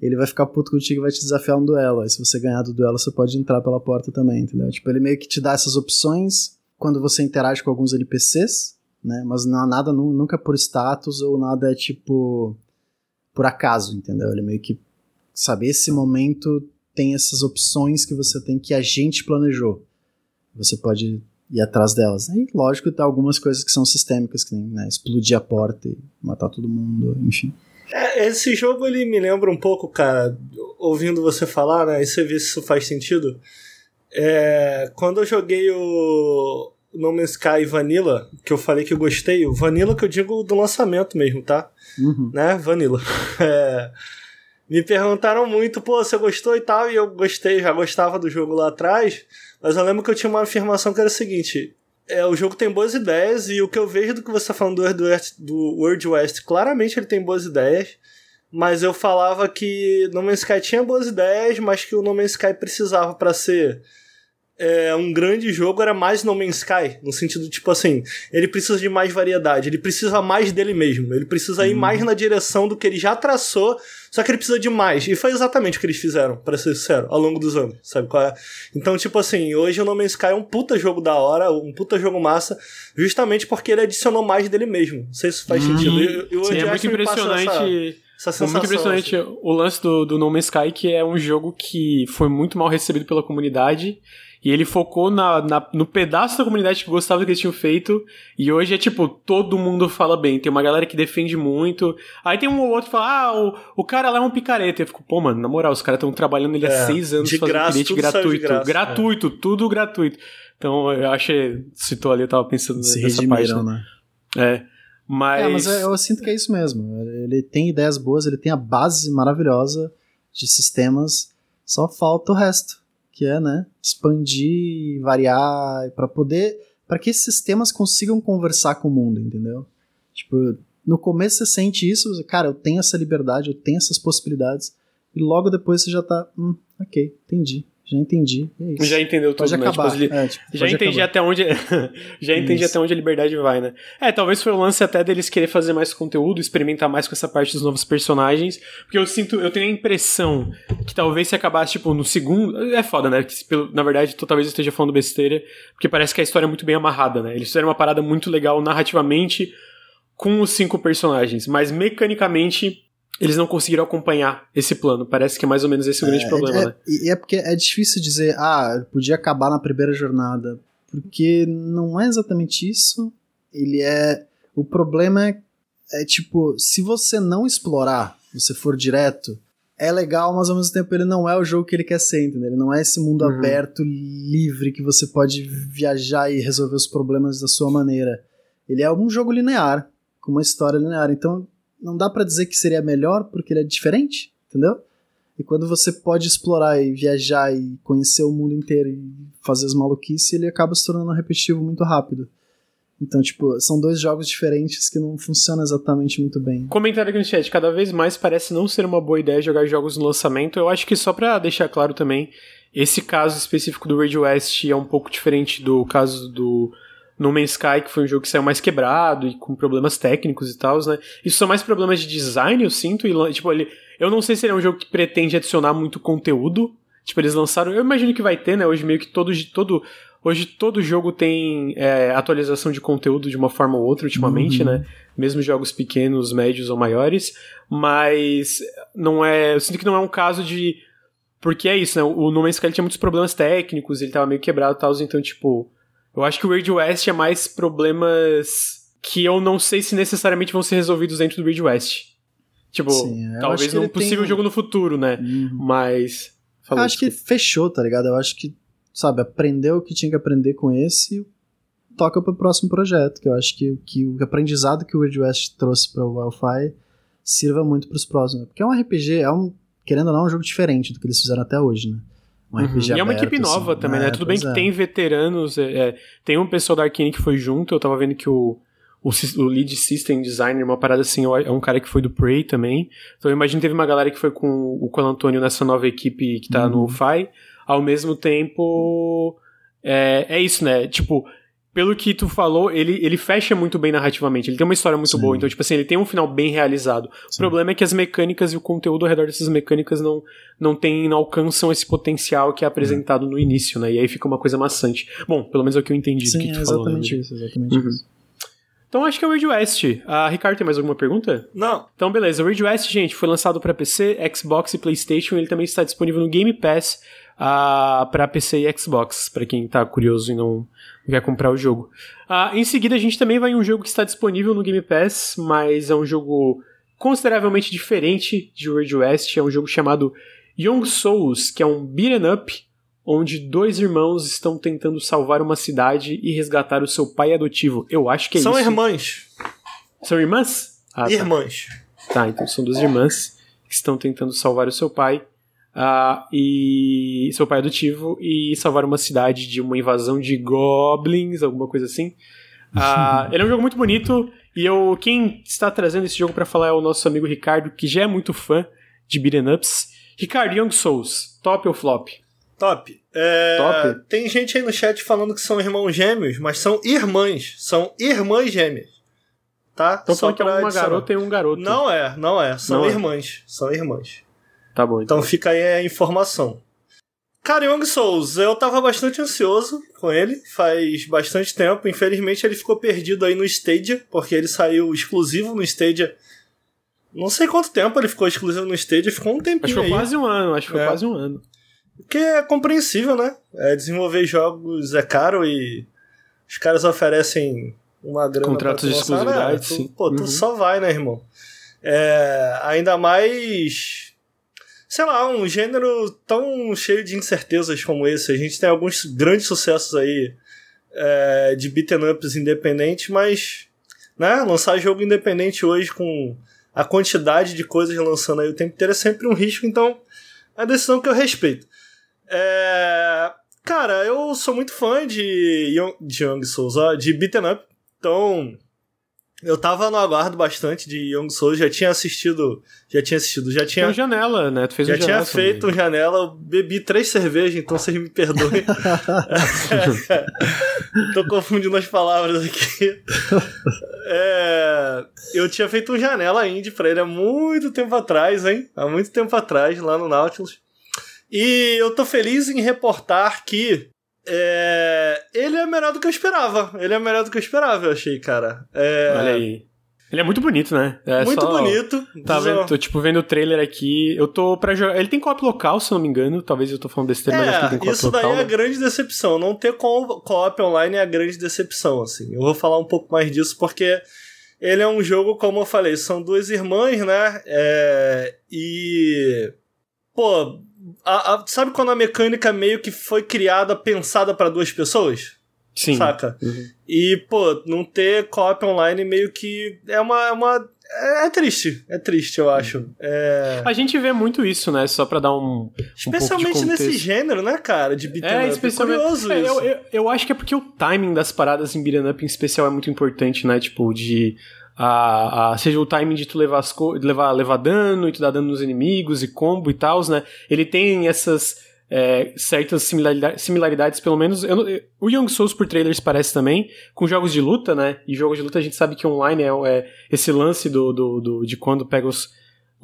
ele vai ficar puto contigo e vai te desafiar um duelo. Aí se você ganhar do duelo, você pode entrar pela porta também, entendeu? Tipo, ele meio que te dá essas opções quando você interage com alguns NPCs, né? Mas não nada nunca por status ou nada é tipo por acaso, entendeu? Ele meio que sabe esse momento tem essas opções que você tem que a gente planejou. Você pode ir atrás delas. E lógico, tem algumas coisas que são sistêmicas, que nem né, explodir a porta e matar todo mundo, enfim. É, esse jogo ele me lembra um pouco, cara, ouvindo você falar, né? E você vê se isso faz sentido. É, quando eu joguei o No Man's Sky Vanilla, que eu falei que eu gostei, o Vanilla que eu digo do lançamento mesmo, tá? Uhum. Né? Vanilla. É, me perguntaram muito, pô, você gostou e tal, e eu gostei, já gostava do jogo lá atrás. Mas eu lembro que eu tinha uma afirmação que era o seguinte: é, o jogo tem boas ideias, e o que eu vejo do que você está falando do West, do World West, claramente ele tem boas ideias. Mas eu falava que No Man's Sky tinha boas ideias, mas que o No Man's Sky precisava para ser é, um grande jogo era mais No Man's Sky, no sentido tipo assim, ele precisa de mais variedade, ele precisa mais dele mesmo, ele precisa ir mais na direção do que ele já traçou, só que ele precisa de mais. E foi exatamente o que eles fizeram, para ser sincero, ao longo dos anos, sabe qual é? Então, tipo assim, hoje o No Man's Sky é um puta jogo da hora, um puta jogo massa, justamente porque ele adicionou mais dele mesmo. Não sei se faz Uhum. sentido. E, e o Sim, é muito impressionante. Essa, essa É sensação. muito impressionante assim. o lance do, do No Man's Sky, que é um jogo que foi muito mal recebido pela comunidade. E ele focou na, na- no pedaço da comunidade que gostava do que eles tinham feito. E hoje é tipo, todo mundo fala bem. Tem uma galera que defende muito. Aí tem um ou outro que fala, ah, o, o cara lá é um picareta. Eu fico, pô, mano, na moral, os caras estão trabalhando ele há É, seis anos de fazendo graça, de gratuito. graça, é. gratuito, tudo gratuito. Então eu achei, citou ali, eu tava pensando Se nessa parte. Né? né? É. Mas. É, mas eu, eu sinto que é isso mesmo. Ele tem ideias boas, ele tem a base maravilhosa de sistemas, só falta o resto, que é, né, expandir, variar, para poder, para que esses sistemas consigam conversar com o mundo, entendeu? Tipo, no começo você sente isso, cara, eu tenho essa liberdade, eu tenho essas possibilidades, e logo depois você já tá, hum, ok, entendi, já entendi, é. Já entendeu tudo, pode né? Tipo, acabar. li- é, tipo, Já entendi acabar. até onde já entendi Isso. até onde a liberdade vai, né? É, talvez foi o lance até deles querer fazer mais conteúdo, experimentar mais com essa parte dos novos personagens, porque eu sinto, eu tenho a impressão que talvez se acabasse tipo no segundo, é foda, né? Que, na verdade, tu talvez eu esteja falando besteira, porque parece que a história é muito bem amarrada, né? Eles fizeram uma parada muito legal narrativamente com os cinco personagens, mas mecanicamente eles não conseguiram acompanhar esse plano. Parece que é mais ou menos esse o grande É, problema, é, né? E é porque é difícil dizer, ah, podia acabar na primeira jornada. Porque não é exatamente isso. Ele é. O problema é, é tipo, se você não explorar, você for direto, é legal, mas ao mesmo tempo ele não é o jogo que ele quer ser, entendeu? Ele não é esse mundo Uhum. aberto, livre, que você pode viajar e resolver os problemas da sua maneira. Ele é um jogo linear, com uma história linear. Então, não dá pra dizer que seria melhor porque ele é diferente, entendeu? E quando você pode explorar e viajar e conhecer o mundo inteiro e fazer as maluquices, ele acaba se tornando repetitivo muito rápido. Então, tipo, são dois jogos diferentes que não funcionam exatamente muito bem. Comentário aqui no chat, cada vez mais parece não ser uma boa ideia jogar jogos no lançamento. Eu acho que só pra deixar claro também, esse caso específico do Rage West é um pouco diferente do caso do No Man's Sky, que foi um jogo que saiu mais quebrado e com problemas técnicos e tal, né? Isso são mais problemas de design, eu sinto, e tipo, ele, eu não sei se ele é um jogo que pretende adicionar muito conteúdo. Tipo, eles lançaram, eu imagino que vai ter, né? Hoje meio que todo todo Hoje todo jogo tem é, atualização de conteúdo de uma forma ou outra ultimamente, Uhum. né? Mesmo jogos pequenos, médios ou maiores, mas não é, eu sinto que não é um caso de porque é isso, né? O No Man's Sky tinha muitos problemas técnicos, ele tava meio quebrado e tal, então tipo, eu acho que o Rage West é mais problemas que eu não sei se necessariamente vão ser resolvidos dentro do Rage West. Tipo, Sim, talvez num tem possível um- jogo no futuro, né? Uhum. Mas Eu acho que fechou, tá ligado? Eu acho que, sabe, aprendeu o que tinha que aprender com esse e toca pro próximo projeto, que eu acho que, que o aprendizado que o Weird West trouxe para o Wi-Fi sirva muito pros próximos. Porque é um RPG, é um, querendo ou não, é um jogo diferente do que eles fizeram até hoje, né? Um RPG e é uma aberto, equipe nova assim. também, né? É, Tudo bem que é. tem veteranos, é, é, tem um pessoal da Arkane que foi junto, eu tava vendo que o, o, o lead system designer, uma parada assim, é um cara que foi do Prey também. Então eu imagino que teve uma galera que foi com o Colan Antônio nessa nova equipe que tá Uhum. no FI. Ao mesmo tempo, é, é isso, né? Tipo, pelo que tu falou, ele, ele fecha muito bem narrativamente. Ele tem uma história muito Sim. boa. Então, tipo assim, ele tem um final bem realizado. O Sim. problema é que as mecânicas e o conteúdo ao redor dessas mecânicas não, não tem, não alcançam esse potencial que é apresentado no início, né? E aí fica uma coisa maçante. Bom, pelo menos é o que eu entendi do Sim, que é tu falou. né, exatamente isso, exatamente Uhum. isso. Então acho que é o Ridge West. A Ricardo tem mais alguma pergunta? Não, Então, beleza. O Ridge West, gente, foi lançado para PC, Xbox e PlayStation. Ele também está disponível no Game Pass ah, para PC e Xbox, para quem tá curioso e não quer comprar o jogo. Ah, em seguida, a gente também vai em um jogo que está disponível no Game Pass, mas é um jogo consideravelmente diferente de Ridge West. É um jogo chamado Young Souls, que é um beat'em up onde dois irmãos estão tentando salvar uma cidade e resgatar o seu pai adotivo. Eu acho que é são isso. irmãs. São irmãs? Ah, tá. Irmãs. Tá, então são duas irmãs que estão tentando salvar o seu pai ah, e seu pai adotivo e salvar uma cidade de uma invasão de goblins, alguma coisa assim. Ah, ele é um jogo muito bonito e eu quem está trazendo esse jogo pra falar é o nosso amigo Ricardo, que já é muito fã de beat'em ups. Ricardo, Young Souls, top ou flop? Top. É, Top? Tem gente aí no chat falando que são irmãos gêmeos, mas são irmãs. São irmãs gêmeas. Tá? Então Só que é uma adicionar. garota e um garoto. Não é, não é. São Não é? irmãs. São irmãs. Tá bom, então. Então fica aí a informação. Cara, Young Souls, eu tava bastante ansioso com ele, faz bastante tempo. Infelizmente ele ficou perdido aí no Stadia, porque ele saiu exclusivo no Stadia. Não sei quanto tempo ele ficou exclusivo no Stadia, ficou um tempinho Acho que foi aí. quase um ano, acho que foi É. quase um ano. Que é compreensível, né? É, desenvolver jogos é caro e os caras oferecem uma grana Contratos de lançar, exclusividade, né? Tu-. Pô, tu Uhum. só vai, né, irmão? É, ainda mais. Sei lá, um gênero tão cheio de incertezas como esse. A gente tem alguns grandes sucessos aí é, de beat'em ups independentes, mas né, lançar jogo independente hoje com a quantidade de coisas lançando aí o tempo inteiro é sempre um risco, então é a decisão que eu respeito. É, Cara, eu sou muito fã de Young, de Young Souls, ó, de beat'em up, então eu tava no aguardo bastante de Young Souls, já tinha assistido, já tinha assistido, já Tem tinha um janela, né? Tu fez já um tinha feito também. um janela, eu bebi três cervejas, então vocês me perdoem. Tô confundindo as palavras aqui. É, eu tinha feito um janela indie pra ele há muito tempo atrás, hein? Há muito tempo atrás, lá no Nautilus. E eu tô feliz em reportar que é, ele é melhor do que eu esperava. Ele é melhor do que eu esperava, eu achei, cara. É, Olha aí. Ele é muito bonito, né? É muito só- bonito. Tá Só- vendo? Tô, tipo, vendo o trailer aqui. Eu tô pra jogar. Ele tem co-op local, se não me engano. Talvez eu tô falando besteira, mas acho que tem É, co-op isso local. daí é a né? grande decepção. Não ter co- co-op online é a grande decepção, assim. Eu vou falar um pouco mais disso porque ele é um jogo, como eu falei, são duas irmãs, né? É, e. Pô, a- a- sabe quando a mecânica meio que foi criada, pensada pra duas pessoas? Sim. Saca? Uhum. E, pô, não ter co-op online meio que é uma. É, uma, é, é triste. É triste, eu acho. É. A gente vê muito isso, né? Só pra dar um. um Especialmente nesse contexto. gênero, né, cara? De beat'em É, up. especialmente. curioso É, isso. eu, eu, eu acho que é porque o timing das paradas em beat'em up em especial é muito importante, né? Tipo, de. A, a- seja o timing de tu levar, as levar, levar dano e tu dar dano nos inimigos e combo e tal, né? Ele tem essas é, certas similaridades, similaridades, pelo menos. eu eu- o Young Souls por trailers parece também, com jogos de luta, né? E jogos de luta a gente sabe que online é, é esse lance do, do, do- de quando pega os.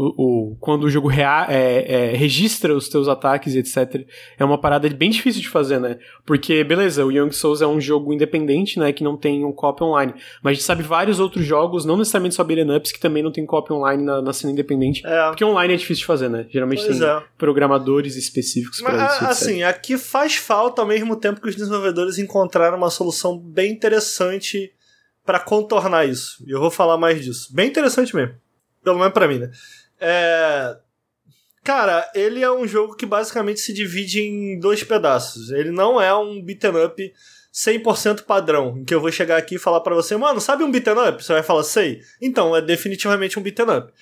O, o- quando o jogo rea, é, é, registra os teus ataques e etc. É uma parada bem difícil de fazer, né? Porque, beleza, o Young Souls é um jogo independente, né? Que não tem um co-op online. Mas a gente sabe vários outros jogos, não necessariamente só beat'em ups, que também não tem co-op online na, na cena independente. É. Porque online é difícil de fazer, né? Geralmente Pois tem é. programadores específicos para isso. etc. assim, aqui faz falta ao mesmo tempo que os desenvolvedores encontraram uma solução bem interessante pra contornar isso. E eu vou falar mais disso. Bem interessante mesmo. Pelo menos pra mim, né? É... Cara, ele é um jogo que basicamente se divide em dois pedaços. Ele não é um beat'em up 100% padrão, em que eu vou chegar aqui e falar pra você, mano, sabe um beat'em up? Você vai falar, sei. Então, é definitivamente um beat'em up.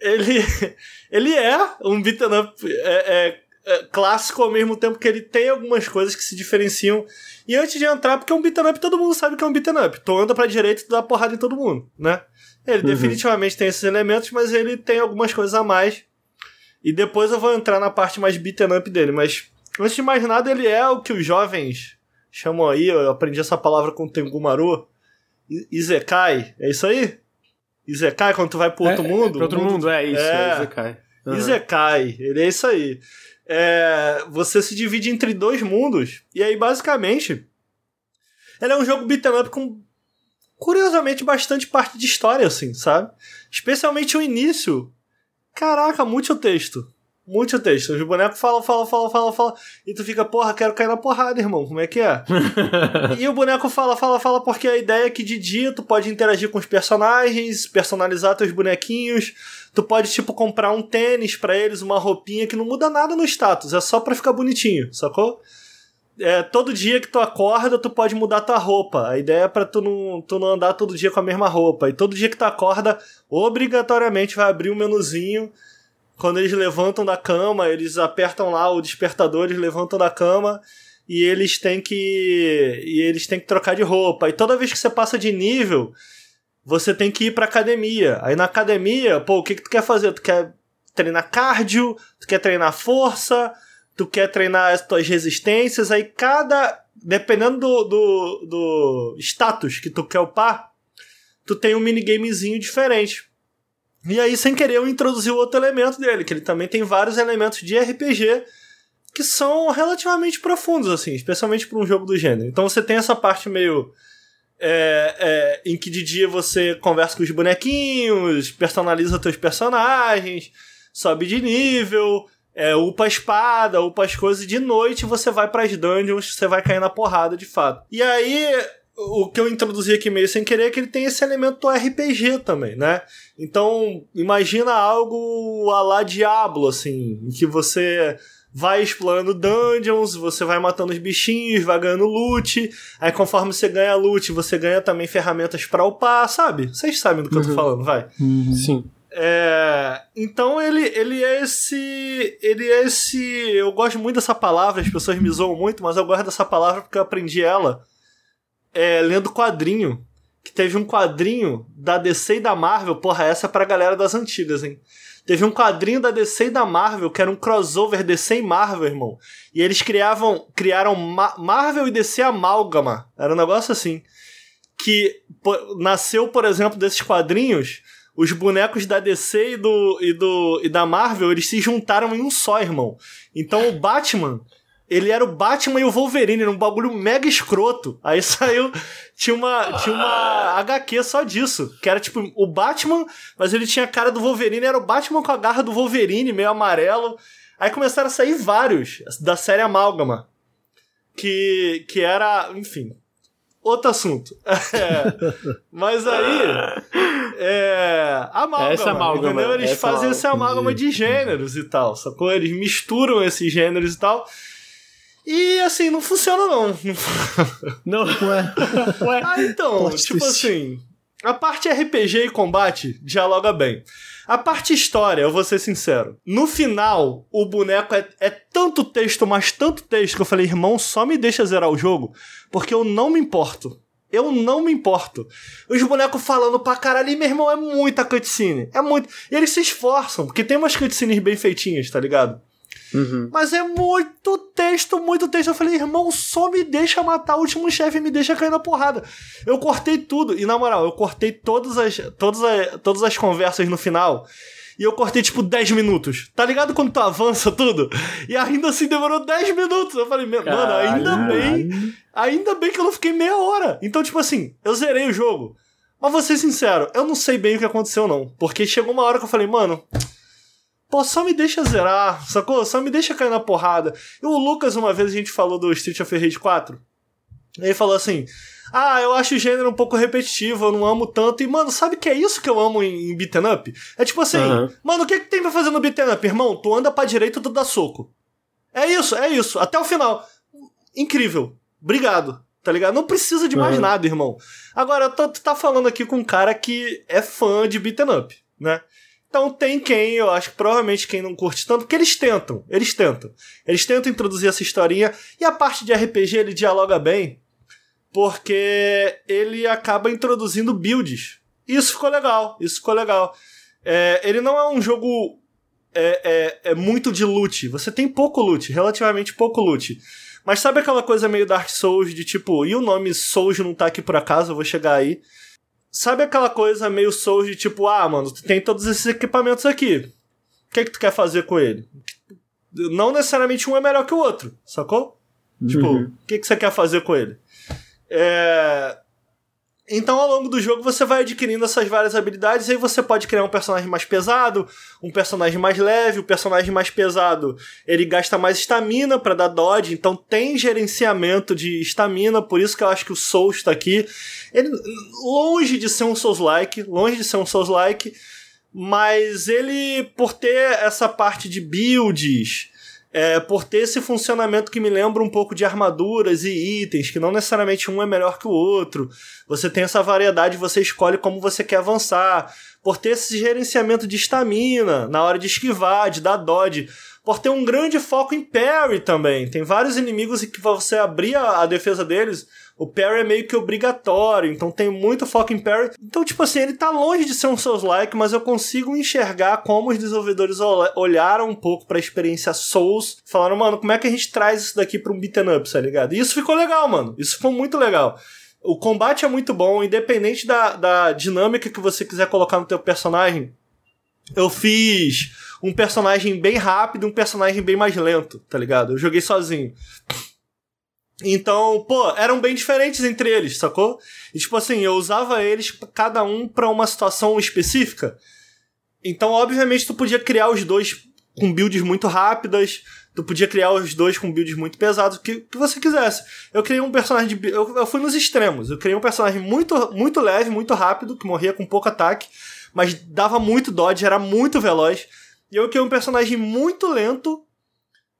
Ele, ele é um beat'em up é, é, é, clássico ao mesmo tempo que ele tem algumas coisas que se diferenciam. E antes de entrar, porque é um beat'em up, todo mundo sabe que é um beat'em up. Tu anda pra direita e dá porrada em todo mundo, né? Ele uhum. definitivamente tem esses elementos, mas ele tem algumas coisas a mais. E depois eu vou entrar na parte mais beat'em up dele, mas antes de mais nada, ele é o que os jovens chamam aí, eu aprendi essa palavra com o Tengu Maru, Izekai, é isso aí? Izekai, quando tu vai pro outro é, mundo? É, pro outro mundo, mundo, é isso, é, é Izekai. Uhum. Izekai, ele é isso aí. É, você se divide entre dois mundos, e aí basicamente ele é um jogo beat'em up com curiosamente bastante parte de história, assim, sabe? Especialmente o início. Caraca, muito texto. Muito texto. Os bonecos falam, falam, falam, falam, falam. E tu fica, porra, quero cair na porrada, irmão. Como é que é? e o boneco fala, fala, fala, porque a ideia é que de dia tu pode interagir com os personagens, personalizar teus bonequinhos. Tu pode, tipo, comprar um tênis para eles, uma roupinha que não muda nada no status. É só pra ficar bonitinho, sacou? É, todo dia que tu acorda, tu pode mudar tua roupa. A ideia é pra tu não, tu não andar todo dia com a mesma roupa. E todo dia que tu acorda, obrigatoriamente vai abrir um menuzinho quando eles levantam da cama, eles apertam lá o despertador, eles levantam da cama e eles têm que e eles têm que trocar de roupa. E toda vez que você passa de nível, você tem que ir pra academia. Aí na academia, pô, o que, que tu quer fazer? Tu quer treinar cardio, tu quer treinar força, tu quer treinar as tuas resistências, aí cada. Dependendo do, do, do status que tu quer upar, tu tem um minigamezinho diferente. E aí, sem querer, eu introduzi o outro elemento dele, que ele também tem vários elementos de RPG que são relativamente profundos, assim, especialmente para um jogo do gênero. Então você tem essa parte meio. É, é, em que de dia você conversa com os bonequinhos, personaliza teus personagens, sobe de nível, é, upa a espada, upa as coisas, e de noite você vai para as dungeons, você vai cair na porrada de fato. E aí o que eu introduzi aqui meio sem querer é que ele tem esse elemento RPG também, né? Então, imagina algo a lá Diablo, assim, em que você vai explorando dungeons, você vai matando os bichinhos, vai ganhando loot, aí conforme você ganha loot, você ganha também ferramentas para upar, sabe? Vocês sabem do que uhum. eu tô uhum. falando, vai. Uhum. Sim. É, então ele, ele é esse. Ele é esse. Eu gosto muito dessa palavra, as pessoas me zoam muito, mas eu gosto dessa palavra porque eu aprendi ela é, lendo quadrinho. Que teve um quadrinho da DC e da Marvel. Porra, essa é pra galera das antigas, hein? Teve um quadrinho da DC e da Marvel, que era um crossover DC e Marvel, irmão. E eles criavam, criaram Ma Marvel e DC Amálgama. Era um negócio assim. Que nasceu, por exemplo, desses quadrinhos. Os bonecos da DC e, do, e, do, e da Marvel, eles se juntaram em um só, irmão. Então o Batman ele era o Batman e o Wolverine, era um bagulho mega escroto. Aí saiu. Tinha uma, tinha uma HQ só disso. Que era tipo o Batman, mas ele tinha a cara do Wolverine, era o Batman com a garra do Wolverine, meio amarelo. Aí começaram a sair vários da série Amálgama. Que, que era, enfim, outro assunto. É, mas aí. É. Amálgama. Essa amálgama. Entendeu? Eles fazem amálgama. esse amálgama de gêneros e tal, sacou? Eles misturam esses gêneros e tal. E assim, não funciona não. Não. Ué. Ué. Ah, então, tipo assim. A parte RPG e combate dialoga bem. A parte história, eu vou ser sincero. No final, o boneco é, é, tanto texto, mas tanto texto, que eu falei, irmão, só me deixa zerar o jogo, porque eu não me importo. Eu não me importo. Os bonecos falando pra caralho, e meu irmão, é muita cutscene. É muito. E eles se esforçam, porque tem umas cutscenes bem feitinhas, tá ligado? Uhum. Mas é muito texto, muito texto. Eu falei, irmão, só me deixa matar o último chefe, me deixa cair na porrada. Eu cortei tudo. E na moral, eu cortei todas as, todas as, todas as conversas no final. E eu cortei tipo 10 minutos. Tá ligado quando tu avança tudo? E ainda assim demorou 10 minutos. Eu falei, mano, ainda bem. Ainda bem que eu não fiquei meia hora. Então, tipo assim, eu zerei o jogo. Mas vou ser sincero, eu não sei bem o que aconteceu, não. Porque chegou uma hora que eu falei, mano, Pô, só me deixa zerar, sacou? Só me deixa cair na porrada. E o Lucas, uma vez a gente falou do Street of Rage 4. Ele falou assim: Ah, eu acho o gênero um pouco repetitivo, eu não amo tanto. E, mano, sabe que é isso que eu amo em, em beat'em up? É tipo assim, uhum. mano, o que, que tem pra fazer no beat'em up, irmão? Tu anda pra direita e tu dá soco. É isso, é isso. Até o final. Incrível. Obrigado. Tá ligado? Não precisa de mais uhum. nada, irmão. Agora, tu tá falando aqui com um cara que é fã de beat'em up, né? Então tem quem, eu acho que provavelmente quem não curte tanto, porque eles tentam, eles tentam. Eles tentam introduzir essa historinha, e a parte de RPG ele dialoga bem, porque ele acaba introduzindo builds. Isso ficou legal, isso ficou legal. É, ele não é um jogo é, é, é, muito de loot. Você tem pouco loot, relativamente pouco loot. Mas sabe aquela coisa meio Dark Souls de tipo, e o nome Souls não tá aqui por acaso, eu vou chegar aí. Sabe aquela coisa meio Souls de tipo, ah, mano, tu tem todos esses equipamentos aqui. O que, é que tu quer fazer com ele? Não necessariamente um é melhor que o outro, sacou? Tipo, uhum. Tipo, o que, que você quer fazer com ele? É... Então, ao longo do jogo, você vai adquirindo essas várias habilidades, e aí você pode criar um personagem mais pesado, um personagem mais leve, o personagem mais pesado, ele gasta mais estamina para dar dodge, então tem gerenciamento de estamina, por isso que eu acho que o Souls está aqui. Ele, longe de ser um Souls-like, longe de ser um Souls-like, mas ele, por ter essa parte de builds, é, por ter esse funcionamento que me lembra um pouco de armaduras e itens, que não necessariamente um é melhor que o outro. Você tem essa variedade, você escolhe como você quer avançar. Por ter esse gerenciamento de estamina na hora de esquivar, de dar dodge. Por ter um grande foco em parry também. Tem vários inimigos que você abrir a, a defesa deles, o parry é meio que obrigatório, então tem muito foco em parry. Então, tipo assim, ele tá longe de ser um Souls-like, mas eu consigo enxergar como os desenvolvedores olharam um pouco pra experiência Souls, falaram, mano, como é que a gente traz isso daqui pra um beat'em up, tá ligado? E isso ficou legal, mano. Isso ficou muito legal. O combate é muito bom, independente da, da dinâmica que você quiser colocar no teu personagem. Eu fiz um personagem bem rápido e um personagem bem mais lento, tá ligado? Eu joguei sozinho. Então, pô, eram bem diferentes entre eles, sacou? E tipo assim, eu usava eles cada um para uma situação específica. Então, obviamente, tu podia criar os dois com builds muito rápidas, tu podia criar os dois com builds muito pesados, que, que você quisesse. Eu criei um personagem de. Eu, eu fui nos extremos. Eu criei um personagem muito, muito leve, muito rápido, que morria com pouco ataque, mas dava muito dodge, era muito veloz. E eu criei um personagem muito lento,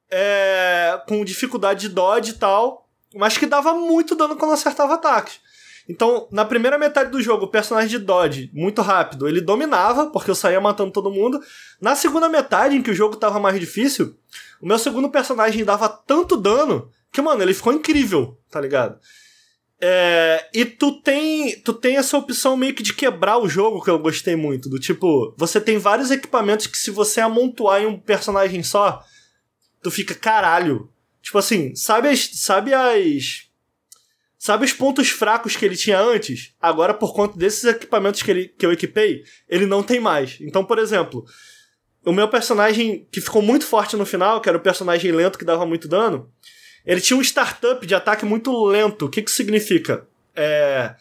é, com dificuldade de dodge e tal, mas que dava muito dano quando acertava ataques. Então, na primeira metade do jogo, o personagem de Dodge, muito rápido, ele dominava, porque eu saía matando todo mundo. Na segunda metade, em que o jogo tava mais difícil, o meu segundo personagem dava tanto dano que, mano, ele ficou incrível, tá ligado? É, e tu tem, tu tem essa opção meio que de quebrar o jogo que eu gostei muito. Do tipo, você tem vários equipamentos que se você amontoar em um personagem só, tu fica caralho. Tipo assim, sabe as. Sabe as. Sabe os pontos fracos que ele tinha antes? Agora, por conta desses equipamentos que, ele, que eu equipei, ele não tem mais. Então, por exemplo, o meu personagem que ficou muito forte no final, que era o personagem lento que dava muito dano, ele tinha um startup de ataque muito lento. O que que significa? É,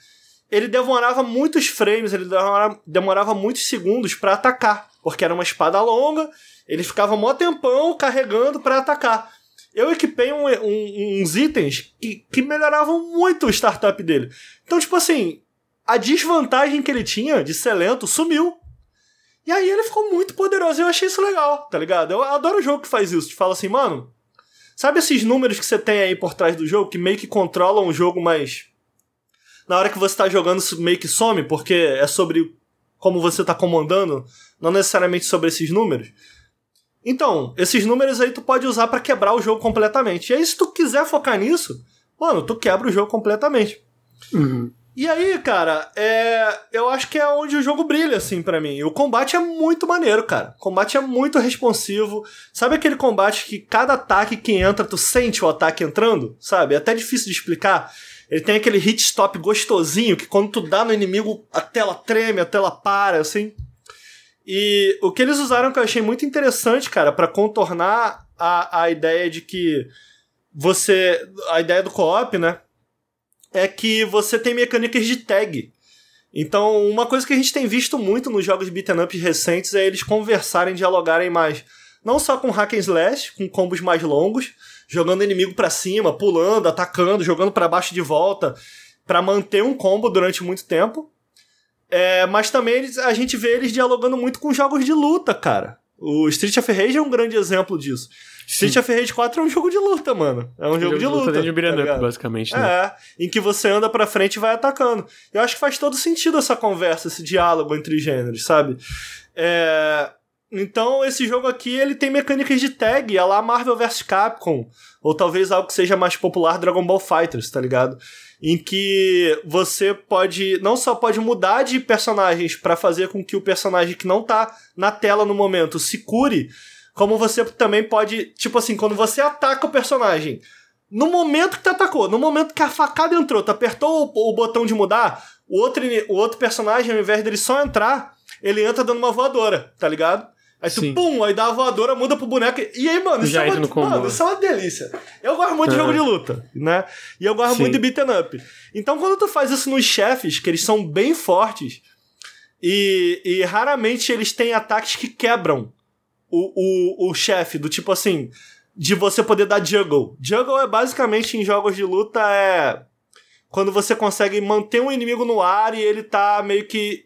ele demorava muitos frames, ele demorava, demorava muitos segundos para atacar, porque era uma espada longa, ele ficava mó tempão carregando para atacar eu equipei um, um, uns itens que, que melhoravam muito o startup dele. Então, tipo assim, a desvantagem que ele tinha de ser lento sumiu. E aí ele ficou muito poderoso e eu achei isso legal, tá ligado? Eu adoro o jogo que faz isso. Te fala assim, mano, sabe esses números que você tem aí por trás do jogo que meio que controlam o jogo, mas na hora que você tá jogando isso meio que some, porque é sobre como você tá comandando, não necessariamente sobre esses números? Então, esses números aí tu pode usar para quebrar o jogo completamente. E aí, se tu quiser focar nisso, mano, tu quebra o jogo completamente. Uhum. E aí, cara, é, eu acho que é onde o jogo brilha, assim, para mim. O combate é muito maneiro, cara. O combate é muito responsivo. Sabe aquele combate que cada ataque que entra, tu sente o ataque entrando? Sabe? É até difícil de explicar. Ele tem aquele hit stop gostosinho que quando tu dá no inimigo, a tela treme, a tela para, assim. E o que eles usaram que eu achei muito interessante, cara, para contornar a, a ideia de que você. A ideia do co-op, né? É que você tem mecânicas de tag. Então, uma coisa que a gente tem visto muito nos jogos beat'em up recentes é eles conversarem, dialogarem mais. Não só com hack and slash, com combos mais longos, jogando inimigo para cima, pulando, atacando, jogando para baixo de volta, para manter um combo durante muito tempo, é, mas também eles, a gente vê eles dialogando muito com jogos de luta, cara. O Street of Rage é um grande exemplo disso. Sim. Street of Rage 4 é um jogo de luta, mano. É um jogo, jogo de, luta. Dentro de beat'em tá basicamente, né? É, em que você anda pra frente e vai atacando. Eu acho que faz todo sentido essa conversa, esse diálogo entre gêneros, sabe? É, então, esse jogo aqui, ele tem mecânicas de tag, é lá Marvel vs Capcom, ou talvez algo que seja mais popular, Dragon Ball Fighters, tá ligado? Em que você pode, não só pode mudar de personagens para fazer com que o personagem que não tá na tela no momento se cure, como você também pode, tipo assim, quando você ataca o personagem, no momento que tu atacou, no momento que a facada entrou, tu apertou o, o botão de mudar, o outro, o outro personagem, ao invés dele só entrar, ele entra dando uma voadora, tá ligado? Aí tu, Sim. pum, aí dá a voadora, muda pro boneco. E aí, mano, isso, é uma, mano isso é uma delícia. Eu gosto muito de jogo de luta, né? E eu gosto Sim. muito de beat'em up. Então, quando tu faz isso nos chefes, que eles são bem fortes, e, e raramente eles têm ataques que quebram o, o, o chefe, do tipo assim, de você poder dar juggle. Juggle é basicamente em jogos de luta é quando você consegue manter um inimigo no ar e ele tá meio que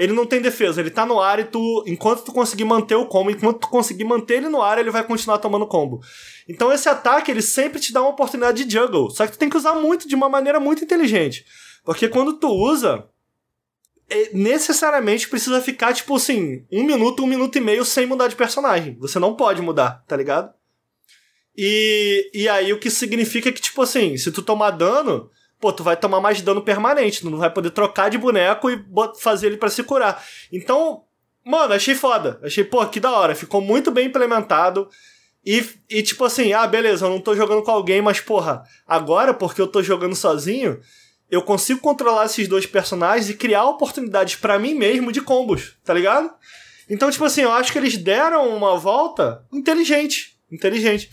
ele não tem defesa, ele tá no ar e tu, enquanto tu conseguir manter o combo, enquanto tu conseguir manter ele no ar, ele vai continuar tomando combo. Então esse ataque, ele sempre te dá uma oportunidade de juggle, só que tu tem que usar muito, de uma maneira muito inteligente. Porque quando tu usa, é, necessariamente precisa ficar, tipo assim, um minuto, um minuto e meio sem mudar de personagem. Você não pode mudar, tá ligado? E, e aí o que significa que, tipo assim, se tu tomar dano, pô, tu vai tomar mais dano permanente, tu não vai poder trocar de boneco e fazer ele para se curar. Então, mano, achei foda. Achei, pô, que da hora. Ficou muito bem implementado. E, e tipo assim, ah, beleza, eu não tô jogando com alguém, mas porra, agora porque eu tô jogando sozinho, eu consigo controlar esses dois personagens e criar oportunidades para mim mesmo de combos, tá ligado? Então, tipo assim, eu acho que eles deram uma volta inteligente. Inteligente.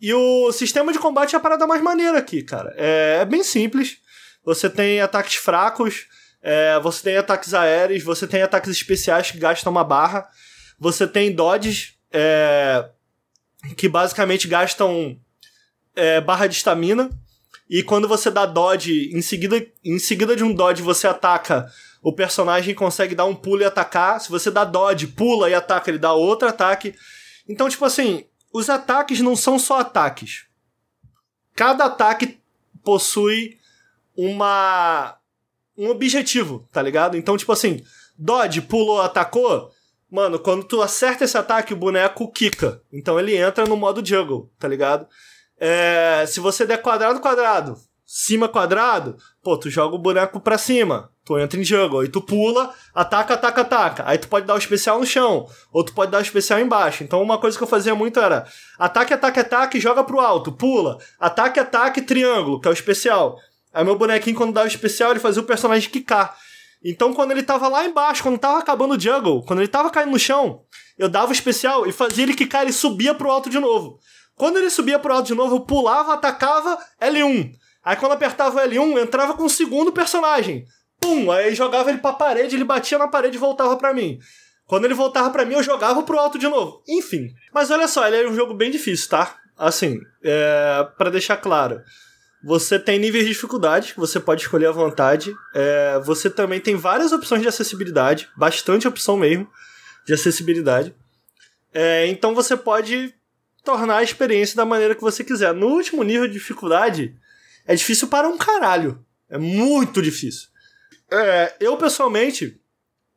E o sistema de combate é a parada mais maneira aqui, cara. É, é bem simples. Você tem ataques fracos, é, você tem ataques aéreos, você tem ataques especiais que gastam uma barra, você tem dodges é, que basicamente gastam é, barra de estamina. E quando você dá dodge, em seguida, em seguida de um dodge você ataca, o personagem consegue dar um pulo e atacar. Se você dá dodge, pula e ataca, ele dá outro ataque. Então, tipo assim, os ataques não são só ataques. Cada ataque possui uma um objetivo, tá ligado? Então, tipo assim, Dodge pulou, atacou, mano, quando tu acerta esse ataque, o boneco quica. Então ele entra no modo juggle, tá ligado? É, se você der quadrado, quadrado, cima, quadrado, pô, tu joga o boneco pra cima. Tu entra em jungle, aí tu pula, ataca, ataca, ataca. Aí tu pode dar o especial no chão, ou tu pode dar o especial embaixo. Então uma coisa que eu fazia muito era ataque, ataque, ataque, joga pro alto, pula, ataque, ataque, triângulo, que é o especial. Aí meu bonequinho, quando dava o especial, ele fazia o personagem quicar. Então quando ele tava lá embaixo, quando tava acabando o jungle, quando ele tava caindo no chão, eu dava o especial e fazia ele quicar, ele subia pro alto de novo. Quando ele subia pro alto de novo, eu pulava, atacava, L1. Aí quando apertava o L1, entrava com o segundo personagem pum, aí jogava ele pra parede, ele batia na parede e voltava para mim. Quando ele voltava para mim, eu jogava pro alto de novo. Enfim. Mas olha só, ele é um jogo bem difícil, tá? Assim, é, para deixar claro. Você tem níveis de dificuldade que você pode escolher à vontade. É, você também tem várias opções de acessibilidade, bastante opção mesmo de acessibilidade. É, então você pode tornar a experiência da maneira que você quiser. No último nível de dificuldade, é difícil para um caralho. É muito difícil. É, eu pessoalmente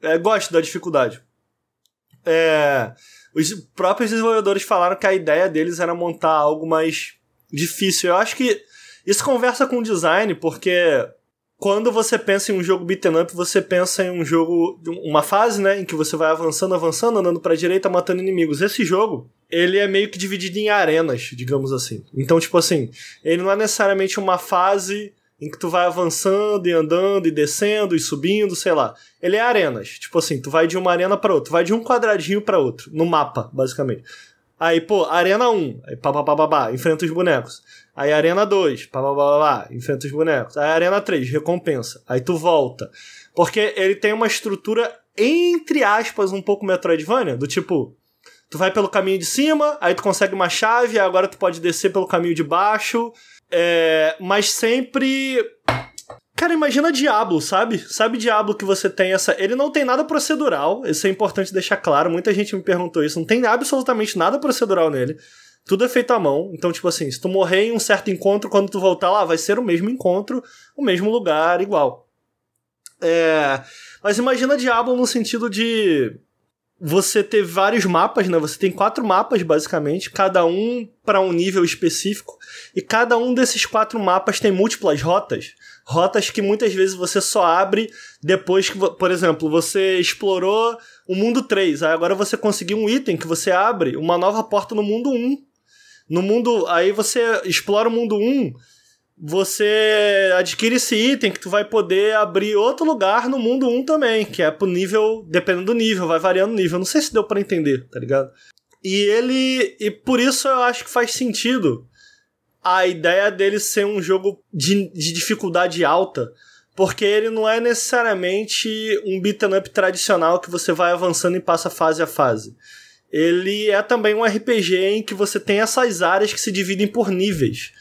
é, gosto da dificuldade. É, os próprios desenvolvedores falaram que a ideia deles era montar algo mais difícil. Eu acho que isso conversa com o design, porque quando você pensa em um jogo beat'em up, você pensa em um jogo, uma fase, né, em que você vai avançando, avançando, andando para direita, matando inimigos. Esse jogo, ele é meio que dividido em arenas, digamos assim. Então, tipo assim, ele não é necessariamente uma fase em que tu vai avançando e andando e descendo e subindo, sei lá. Ele é arenas. Tipo assim, tu vai de uma arena para outra, tu vai de um quadradinho para outro, no mapa, basicamente. Aí, pô, arena 1, aí pá, pá, pá, pá, pá, enfrenta os bonecos. Aí arena 2, pá, pá, pá, pá, pá, enfrenta os bonecos. Aí arena 3, recompensa. Aí tu volta. Porque ele tem uma estrutura, entre aspas, um pouco Metroidvania, do tipo, tu vai pelo caminho de cima, aí tu consegue uma chave, agora tu pode descer pelo caminho de baixo, é, mas sempre. Cara, imagina Diablo, sabe? Sabe Diablo que você tem essa. Ele não tem nada procedural, isso é importante deixar claro. Muita gente me perguntou isso. Não tem absolutamente nada procedural nele. Tudo é feito à mão. Então, tipo assim, se tu morrer em um certo encontro, quando tu voltar lá, vai ser o mesmo encontro, o mesmo lugar, igual. É. Mas imagina Diablo no sentido de. Você ter vários mapas, né? Você tem quatro mapas, basicamente, cada um para um nível específico. E cada um desses quatro mapas tem múltiplas rotas. Rotas que muitas vezes você só abre depois que, por exemplo, você explorou o mundo 3. Aí agora você conseguiu um item que você abre uma nova porta no mundo 1. No mundo. Aí você explora o mundo 1 você adquire esse item que tu vai poder abrir outro lugar no mundo 1 também, que é pro nível, dependendo do nível, vai variando o nível. Não sei se deu para entender, tá ligado? E ele. E por isso eu acho que faz sentido a ideia dele ser um jogo de, de dificuldade alta. Porque ele não é necessariamente um beat'em up tradicional que você vai avançando e passa fase a fase. Ele é também um RPG em que você tem essas áreas que se dividem por níveis.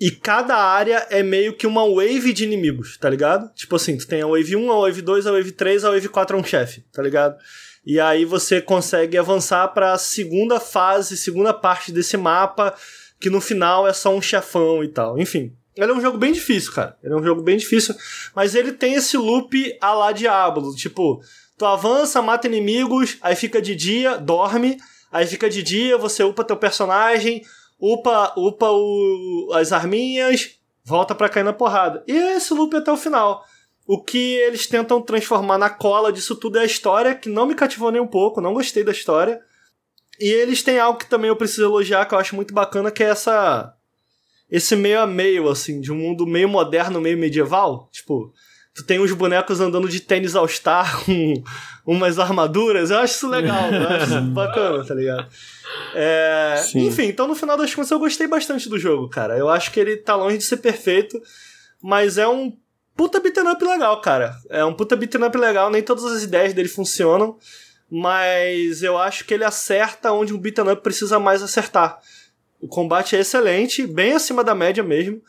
E cada área é meio que uma wave de inimigos, tá ligado? Tipo assim, tu tem a wave 1, a wave 2, a wave 3, a wave 4 é um chefe, tá ligado? E aí você consegue avançar para a segunda fase, segunda parte desse mapa, que no final é só um chefão e tal. Enfim, ele é um jogo bem difícil, cara. Ele é um jogo bem difícil, mas ele tem esse loop a lá Diablo, tipo, tu avança, mata inimigos, aí fica de dia, dorme, aí fica de dia, você upa teu personagem, upa, upa o, as arminhas, volta pra cair na porrada. E é esse loop até o final. O que eles tentam transformar na cola disso tudo é a história, que não me cativou nem um pouco, não gostei da história. E eles têm algo que também eu preciso elogiar, que eu acho muito bacana, que é essa. Esse meio a meio, assim, de um mundo meio moderno, meio medieval. Tipo, tu tem uns bonecos andando de tênis All-Star com umas armaduras. Eu acho isso legal, eu acho isso bacana, tá ligado? É, enfim, então no final das contas eu gostei bastante do jogo, cara. Eu acho que ele tá longe de ser perfeito, mas é um puta beat'em up legal, cara. É um puta beat'em up legal, nem todas as ideias dele funcionam, mas eu acho que ele acerta onde um beat'em up precisa mais acertar. O combate é excelente, bem acima da média mesmo.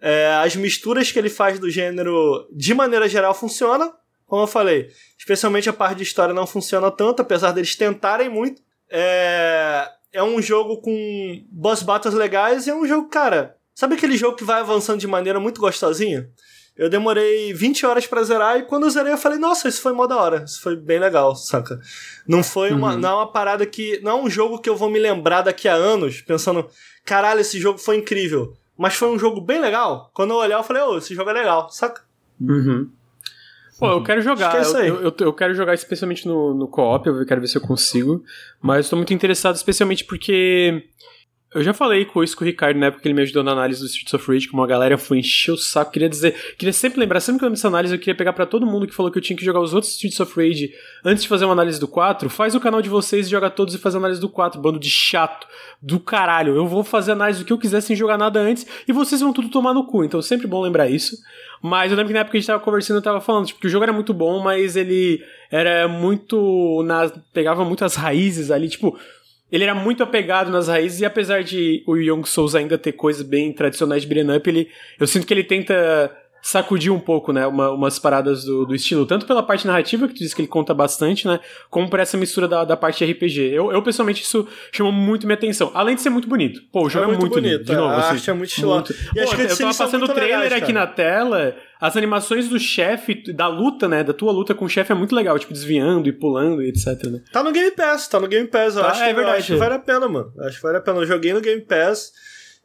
É, as misturas que ele faz do gênero, de maneira geral, funciona. Como eu falei, especialmente a parte de história não funciona tanto, apesar deles tentarem muito. É, é um jogo com boss battles legais e é um jogo, cara. Sabe aquele jogo que vai avançando de maneira muito gostosinha? Eu demorei 20 horas para zerar e quando eu zerei eu falei, nossa, isso foi mó da hora, isso foi bem legal, saca? Não foi uma, uhum. não é uma parada que, não é um jogo que eu vou me lembrar daqui a anos, pensando, caralho, esse jogo foi incrível. Mas foi um jogo bem legal. Quando eu olhar, eu falei, ô, oh, esse jogo é legal, saca? Uhum. Pô, eu quero jogar. Que é eu, eu, eu, quero jogar especialmente no, no co-op, eu quero ver se eu consigo. Mas estou muito interessado, especialmente porque. Eu já falei com isso com o Ricardo na época que ele me ajudou na análise do Streets of Rage, como a galera foi encher o saco. Queria dizer, queria sempre lembrar, sempre que eu essa análise, eu queria pegar para todo mundo que falou que eu tinha que jogar os outros Streets of Rage antes de fazer uma análise do 4. Faz o canal de vocês e joga todos e faz a análise do 4, bando de chato do caralho. Eu vou fazer análise do que eu quiser sem jogar nada antes e vocês vão tudo tomar no cu. Então, sempre bom lembrar isso. Mas eu lembro que na época que a gente tava conversando, eu tava falando, tipo, que o jogo era muito bom, mas ele era muito. Na, pegava muitas raízes ali, tipo. Ele era muito apegado nas raízes, e apesar de o Young Souls ainda ter coisas bem tradicionais de beat'em up, ele, eu sinto que ele tenta sacudir um pouco, né, uma, umas paradas do, do, estilo, tanto pela parte narrativa, que tu disse que ele conta bastante, né, como por essa mistura da, da parte RPG. Eu, eu, pessoalmente, isso chamou muito minha atenção. Além de ser muito bonito. Pô, o jogo é, é muito, bonito. De novo, a assim, arte é muito estilosa. E Pô, eu tava passando o trailer legais, aqui na tela, as animações do chefe, da luta, né, da tua luta com o chefe é muito legal, tipo, desviando e pulando e etc, né. Tá no Game Pass, tá no Game Pass, eu, tá, acho, é verdade. eu acho que vale a pena, mano. Acho que vale a pena. Eu joguei no Game Pass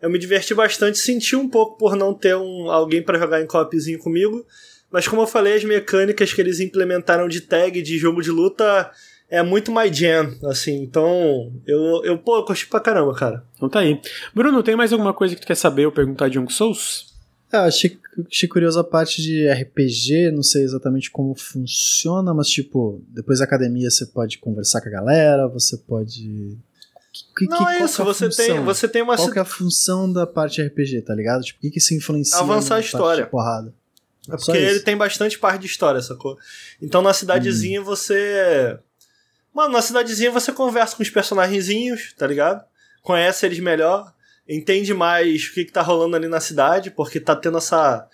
eu me diverti bastante, senti um pouco por não ter um, alguém para jogar em copzinho comigo. Mas como eu falei, as mecânicas que eles implementaram de tag de jogo de luta é muito my jam, assim. Então, eu, eu pô, eu curti pra caramba, cara. Então tá aí. Bruno, tem mais alguma coisa que tu quer saber ou perguntar de Young Souls? É, achei, achei curioso a parte de RPG, não sei exatamente como funciona, mas tipo, depois da academia você pode conversar com a galera, você pode que, não que, é isso, é você, tem, você tem uma. Qual que é a função da parte RPG, tá ligado? Tipo, o que, que se influencia Avançar a história. porrada. É porque ele tem bastante parte de história, sacou? Então na cidadezinha hum. você. Mano, na cidadezinha você conversa com os personagenzinhos, tá ligado? Conhece eles melhor, entende mais o que, que tá rolando ali na cidade, porque tá tendo essa.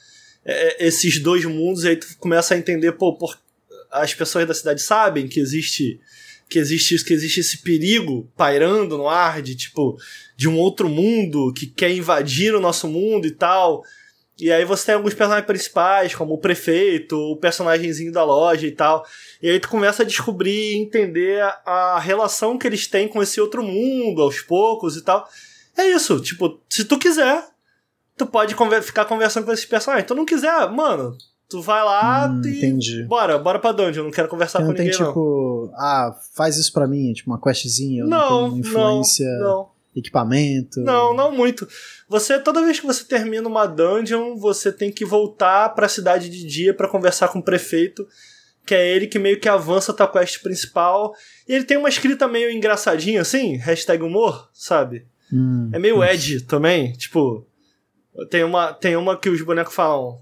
É, esses dois mundos, e aí tu começa a entender, pô, por, as pessoas da cidade sabem que existe que existe isso, que existe esse perigo pairando no ar de tipo de um outro mundo que quer invadir o nosso mundo e tal. E aí você tem alguns personagens principais, como o prefeito, o personagemzinho da loja e tal. E aí tu começa a descobrir e entender a, relação que eles têm com esse outro mundo, aos poucos e tal. É isso, tipo, se tu quiser, tu pode conver ficar conversando com esses personagens. Tu não quiser, mano, tu vai lá Hum, e. entendi. Bora, bora pra dungeon, não quero conversar Não com tem ninguém, não. tipo, ah, faz isso pra mim, tipo uma questzinha, Não, não tem influência, não, não. equipamento. Não, não muito. Você, toda vez que você termina uma dungeon, você tem que voltar pra cidade de dia pra conversar com o prefeito, que é ele que meio que avança a tua quest principal. E ele tem uma escrita meio engraçadinha, assim, hashtag humor, sabe? Hum, É meio Ed também, tipo. Tem uma, tem uma que os bonecos falam.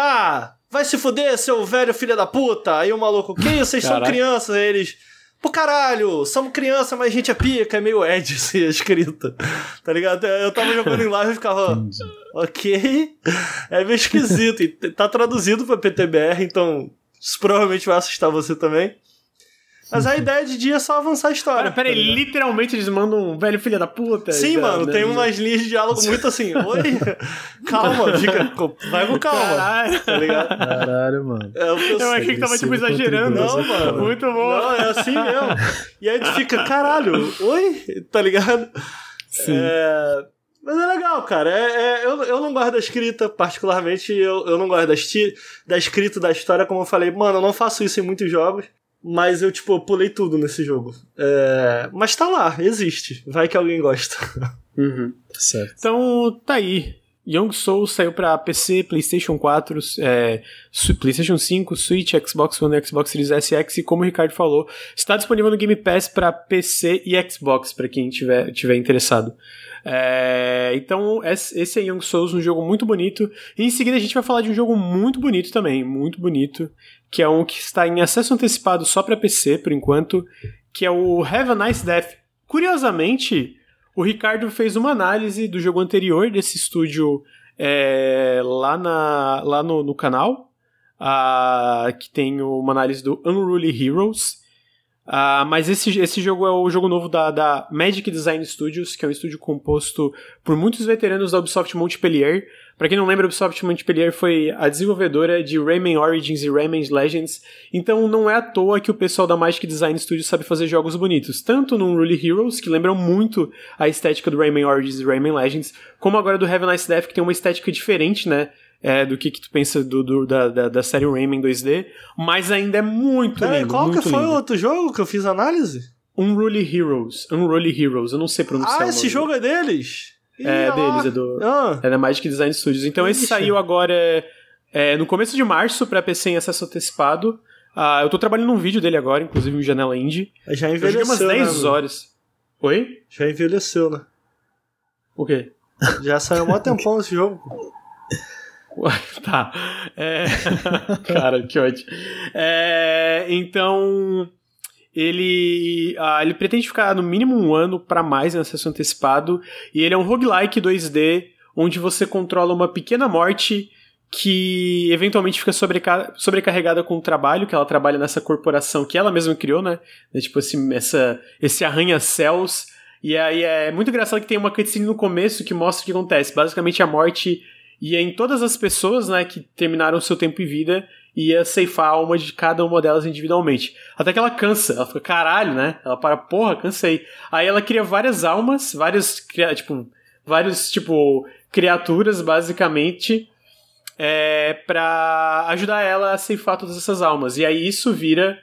Ah, vai se fuder, seu velho filho da puta! Aí o maluco, que isso, vocês são crianças? Aí eles. Pô, caralho, somos criança, mas a gente é pica, é meio Ed, assim, a escrita. Tá ligado? Eu tava jogando em live e ficava. Ok. É meio esquisito. E tá traduzido pra PTBR, então isso provavelmente vai assustar você também. Mas a ideia de dia é só avançar a história. Pera, pera tá literalmente eles mandam um velho filho da puta. Sim, já, mano, né? tem umas linhas de diálogo muito assim. Oi? Calma, fica. Vai com calma. Caralho. Tá ligado? Caralho, mano. É que eu Eu achei que tava tipo exagerando. Não, mano. Muito bom. Não, é assim mesmo. E aí tu fica, caralho, oi? Tá ligado? Sim. É, Mas é legal, cara. É, é- eu, eu não gosto da escrita, particularmente. Eu, eu não gosto da, esti- da escrita da história, como eu falei. Mano, eu não faço isso em muitos jogos. Mas eu, tipo, eu pulei tudo nesse jogo. É, Mas tá lá, existe. Vai que alguém gosta. Uhum. Tá certo. Então, tá aí. Young Souls saiu pra PC, PlayStation 4, é, PlayStation 5, Switch, Xbox One, Xbox Series S e X, e como o Ricardo falou, está disponível no Game Pass pra PC e Xbox, pra quem tiver, tiver interessado. É, então, esse esse é Young Souls, um jogo muito bonito. E em seguida a gente vai falar de um jogo muito bonito também, muito bonito, que é um que está em acesso antecipado só pra PC, por enquanto, que é o Have a Nice Death. Curiosamente, o Ricardo fez uma análise do jogo anterior desse estúdio é, lá, na, lá no, no canal, ah, que tem uma análise do Unruly Heroes. Ah, mas esse, esse jogo é o jogo novo da, da Magic Design Studios, que é um estúdio composto por muitos veteranos da Ubisoft Montpellier. Pra quem não lembra, a Ubisoft Montpellier foi a desenvolvedora de Rayman Origins e Rayman Legends, então não é à toa que o pessoal da Magic Design Studios sabe fazer jogos bonitos, tanto no Unruly Heroes, que lembram muito a estética do Rayman Origins e Rayman Legends, como agora do Heaven Nice Death, que tem uma estética diferente, né? É, do que, que tu pensa do, do- da, da, da série Rayman 2D, mas ainda é muito Peraí, lindo. qual que muito foi o outro jogo que eu fiz análise? Unruly Heroes. Unruly Heroes, eu não sei pronunciar. Ah, esse jogo é deles? É deles, é do. Ah, É da Magic Design Studios. Então esse Ixi. saiu agora é, no começo de março pra PC em acesso antecipado. Ah, eu tô trabalhando num vídeo dele agora, inclusive em Janela Indie. já Eu envelheceu. umas né, 10 mano? horas. Oi? Já envelheceu, né? O quê? Já saiu mó tempão esse jogo. Tá. É... Cara, que ódio. É, Então, ele, ah, ele pretende ficar no mínimo um ano para mais em acesso antecipado. E ele é um roguelike 2D, onde você controla uma pequena morte que eventualmente fica sobreca- sobrecarregada com o trabalho, que ela trabalha nessa corporação que ela mesma criou, né? É tipo esse, essa, esse arranha-céus. E aí é muito engraçado que tem uma cutscene no começo que mostra o que acontece. Basicamente a morte ia em todas as pessoas, né, que terminaram seu tempo e vida, ia ceifar a alma de cada uma delas individualmente. Até que ela cansa, ela fica, caralho, né? Ela para, porra, cansei. Aí ela cria várias almas, vários, cria- tipo, vários, tipo, criaturas, basicamente, é, pra ajudar ela a ceifar todas essas almas. E aí isso vira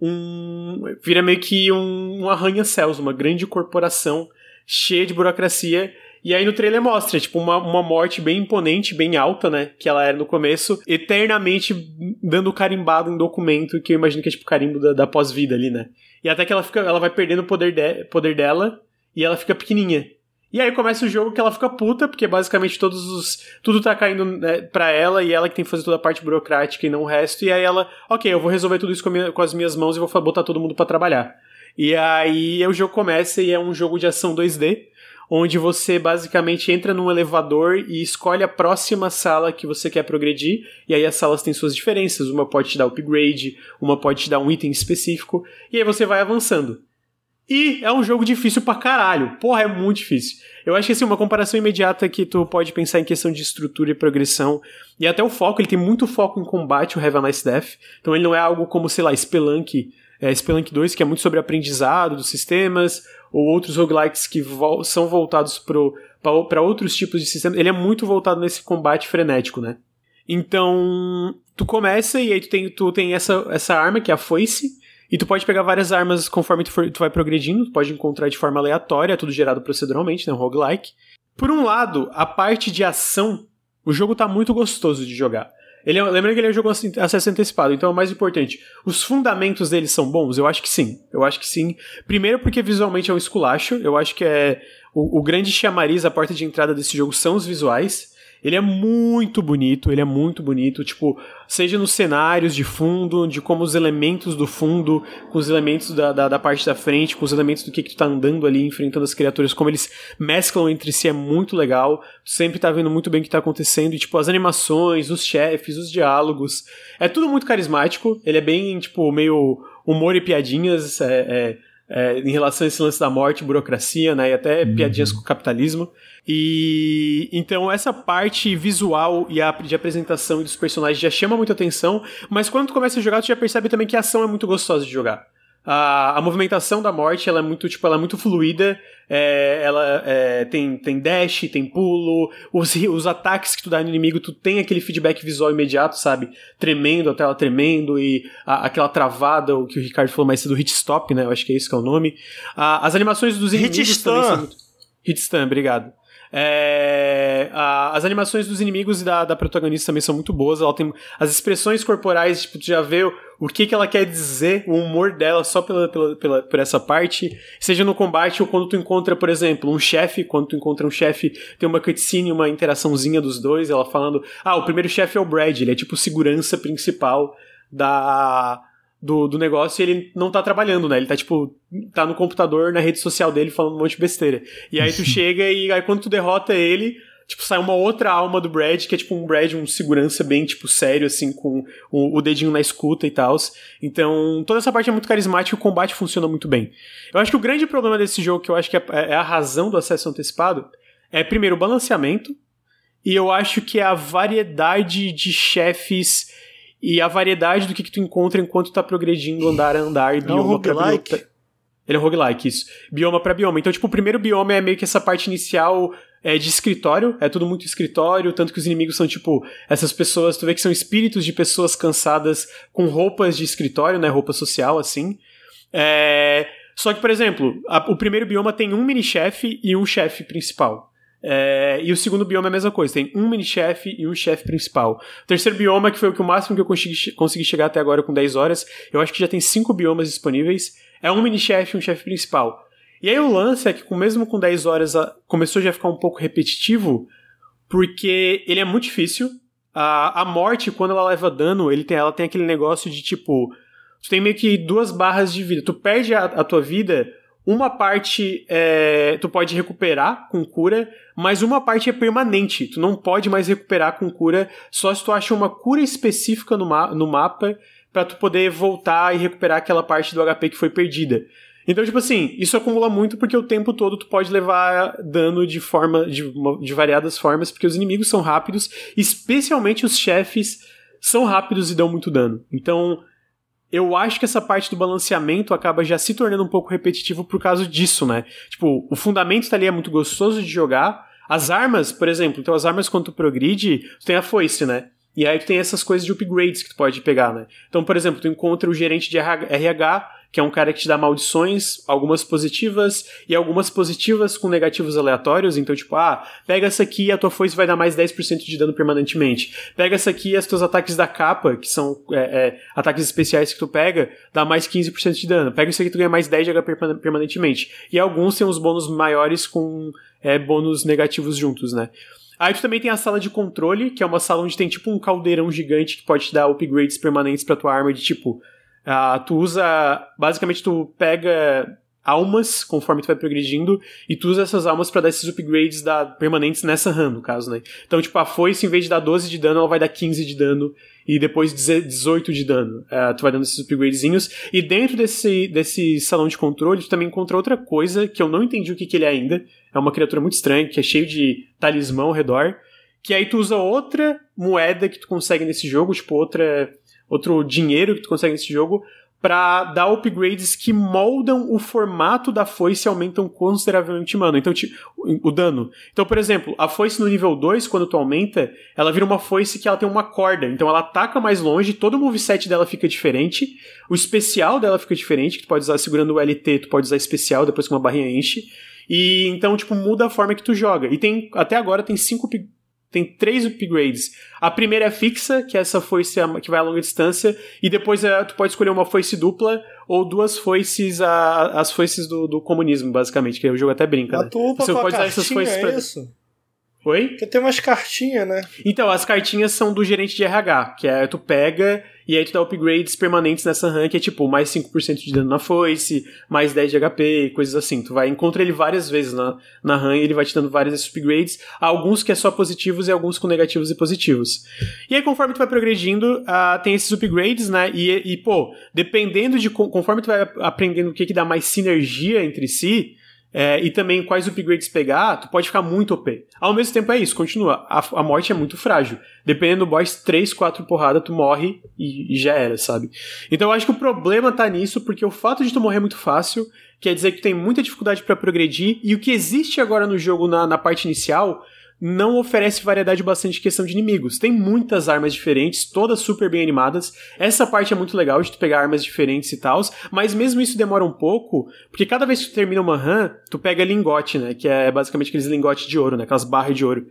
um. vira meio que um, um arranha-céus, uma grande corporação cheia de burocracia. E aí no trailer mostra, tipo, uma, uma morte bem imponente, bem alta, né? Que ela era no começo, eternamente dando carimbado em documento, que eu imagino que é tipo carimbo da, da pós-vida ali, né? E até que ela fica. Ela vai perdendo o poder, de, poder dela e ela fica pequenininha. E aí começa o jogo que ela fica puta, porque basicamente todos os. Tudo tá caindo né, pra ela e ela que tem que fazer toda a parte burocrática e não o resto. E aí ela, ok, eu vou resolver tudo isso com, minha- com as minhas mãos e vou botar todo mundo pra trabalhar. E aí o jogo começa e é um jogo de ação 2D, onde você basicamente entra num elevador e escolhe a próxima sala que você quer progredir. E aí as salas têm suas diferenças. Uma pode te dar upgrade, uma pode te dar um item específico. E aí você vai avançando. E é um jogo difícil pra caralho. Porra, é muito difícil. Eu acho que assim, uma comparação imediata que tu pode pensar em questão de estrutura e progressão. E até o foco, ele tem muito foco em combate, o Have a Nice Death. Então ele não é algo como, sei lá, Spelunk, é, Spelunk 2, que é muito sobre aprendizado dos sistemas, ou outros roguelikes que vo são voltados para outros tipos de sistemas. Ele é muito voltado nesse combate frenético, né? Então, tu começa e aí tu tem, tu tem essa, essa arma, que é a foice, e tu pode pegar várias armas conforme tu, for, tu vai progredindo, tu pode encontrar de forma aleatória, tudo gerado proceduralmente, né, um roguelike. Por um lado, a parte de ação, o jogo tá muito gostoso de jogar. Ele é, lembra que ele é um jogo acesso antecipado, então é o mais importante. Os fundamentos dele são bons? Eu acho que sim. Eu acho que sim. Primeiro porque visualmente é um esculacho. Eu acho que é o, o grande chamariz, a porta de entrada desse jogo são os visuais. Ele é muito bonito, ele é muito bonito, tipo, seja nos cenários de fundo, de como os elementos do fundo, com os elementos da, da, da, parte da frente, com os elementos do que, que tu tá andando ali, enfrentando as criaturas, como eles mesclam entre si é muito legal. Tu sempre tá vendo muito bem o que tá acontecendo, e tipo, as animações, os chefes, os diálogos. É tudo muito carismático, ele é bem, tipo, meio humor e piadinhas, é, é, é, em relação a esse lance da morte, burocracia, né, e até uhum. piadinhas com o capitalismo. E então essa parte visual e a, de apresentação dos personagens já chama muita atenção, mas quando tu começa a jogar, tu já percebe também que a ação é muito gostosa de jogar. A, a movimentação da morte ela é muito tipo ela é muito fluida. É, ela é, tem, tem dash tem pulo. Os, os ataques que tu dá no inimigo tu tem aquele feedback visual imediato sabe? Tremendo a tela tremendo e a, aquela travada o que o Ricardo falou mais cedo hit stop né? Eu acho que é isso que é o nome. A, as animações dos inimigos hit também são muito hit stun obrigado é, a, as animações dos inimigos e da, da, protagonista também são muito boas. Ela tem as expressões corporais, tipo, tu já vê o, o que, que ela quer dizer, o humor dela só pela, pela, pela, por essa parte. Seja no combate ou quando tu encontra, por exemplo, um chefe. Quando tu encontra um chefe, tem uma cutscene, uma interaçãozinha dos dois. Ela falando: Ah, o primeiro chefe é o Brad, ele é tipo segurança principal da do, do negócio e ele não tá trabalhando, né? Ele tá, tipo, tá no computador, na rede social dele, falando um monte de besteira. E aí tu chega e aí quando tu derrota ele, tipo, sai uma outra alma do Brad, que é tipo um Brad, um segurança bem, tipo, sério, assim, com o, o dedinho na escuta e tal. Então, toda essa parte é muito carismática e o combate funciona muito bem. Eu acho que o grande problema desse jogo, que eu acho que é, é a razão do acesso antecipado, é, primeiro, o balanceamento, e eu acho que é a variedade de chefes e a variedade do que, que tu encontra enquanto tá progredindo andar a andar e bioma é um pra bioma. Ele é roguelike, isso. Bioma para bioma. Então, tipo, o primeiro bioma é meio que essa parte inicial é, de escritório, é tudo muito escritório, tanto que os inimigos são, tipo, essas pessoas, tu vê que são espíritos de pessoas cansadas com roupas de escritório, né, roupa social, assim. É... Só que, por exemplo, a, o primeiro bioma tem um mini-chefe e um chefe principal. É, e o segundo bioma é a mesma coisa, tem um mini-chefe e um chefe principal. O terceiro bioma, que foi o, que o máximo que eu consegui, consegui chegar até agora com 10 horas, eu acho que já tem cinco biomas disponíveis, é um mini-chefe e um chefe principal. E aí o lance é que, mesmo com 10 horas, começou já a ficar um pouco repetitivo, porque ele é muito difícil. A, a morte, quando ela leva dano, ele tem, ela tem aquele negócio de tipo. Tu tem meio que duas barras de vida. Tu perde a, a tua vida uma parte é, tu pode recuperar com cura, mas uma parte é permanente. Tu não pode mais recuperar com cura só se tu acha uma cura específica no, ma no mapa para tu poder voltar e recuperar aquela parte do HP que foi perdida. Então, tipo assim, isso acumula muito porque o tempo todo tu pode levar dano de forma de, de variadas formas, porque os inimigos são rápidos, especialmente os chefes são rápidos e dão muito dano. Então, eu acho que essa parte do balanceamento acaba já se tornando um pouco repetitivo por causa disso, né? Tipo, o fundamento tá ali é muito gostoso de jogar. As armas, por exemplo, então as armas quando tu progride, tu tem a foice, né? E aí tu tem essas coisas de upgrades que tu pode pegar, né? Então, por exemplo, tu encontra o gerente de RH, que é um cara que te dá maldições, algumas positivas e algumas positivas com negativos aleatórios. Então, tipo, ah, pega essa aqui e a tua foice vai dar mais 10% de dano permanentemente. Pega essa aqui e os teus ataques da capa, que são é, é, ataques especiais que tu pega, dá mais 15% de dano. Pega isso aqui e tu ganha mais 10 de HP permanentemente. E alguns têm uns bônus maiores com é, bônus negativos juntos, né? Aí tu também tem a sala de controle, que é uma sala onde tem tipo um caldeirão gigante que pode te dar upgrades permanentes pra tua arma de tipo Uh, tu usa. Basicamente, tu pega almas conforme tu vai progredindo, e tu usa essas almas para dar esses upgrades da, permanentes nessa run, no caso, né? Então, tipo, a foice, em vez de dar 12 de dano, ela vai dar 15 de dano, e depois 18 de dano. Uh, tu vai dando esses upgradezinhos. E dentro desse, desse salão de controle, tu também encontra outra coisa que eu não entendi o que, que ele é ainda. É uma criatura muito estranha, que é cheio de talismã ao redor. Que aí tu usa outra moeda que tu consegue nesse jogo, tipo, outra, outro dinheiro que tu consegue nesse jogo, para dar upgrades que moldam o formato da foice e aumentam consideravelmente mano. Então, o dano. Então, por exemplo, a foice no nível 2, quando tu aumenta, ela vira uma foice que ela tem uma corda. Então ela ataca mais longe, todo o moveset dela fica diferente, o especial dela fica diferente, que tu pode usar segurando o LT, tu pode usar especial depois que uma barrinha enche. E então, tipo, muda a forma que tu joga. E tem, até agora tem cinco tem três upgrades. A primeira é fixa, que é essa foice que vai a longa distância, e depois é, tu pode escolher uma foice dupla ou duas foices, a, as foices do, do, comunismo, basicamente, que o jogo até brinca. Né? Você pode usar essas foices é pra. Isso? Oi? Porque tem umas cartinhas, né? Então, as cartinhas são do gerente de RH, que é tu pega e aí tu dá upgrades permanentes nessa rank, é tipo mais 5% de dano na foice, mais 10 de HP, coisas assim. Tu vai encontra ele várias vezes na, na rank e ele vai te dando vários desses upgrades, alguns que é só positivos e alguns com negativos e positivos. E aí conforme tu vai progredindo, uh, tem esses upgrades, né? E, e pô, dependendo de conforme tu vai aprendendo o que que dá mais sinergia entre si, é, e também quais upgrades pegar, tu pode ficar muito OP. Ao mesmo tempo é isso, continua. A, a morte é muito frágil. Dependendo do boss, 3, 4 porradas, tu morre e, e, já era, sabe? Então eu acho que o problema tá nisso, porque o fato de tu morrer muito fácil quer dizer que tu tem muita dificuldade para progredir, e o que existe agora no jogo na, na parte inicial não oferece variedade bastante de questão de inimigos. Tem muitas armas diferentes, todas super bem animadas. Essa parte é muito legal de tu pegar armas diferentes e tal, mas mesmo isso demora um pouco, porque cada vez que tu termina uma run, tu pega lingote, né? Que é basicamente aqueles lingotes de ouro, né? Aquelas barras de ouro.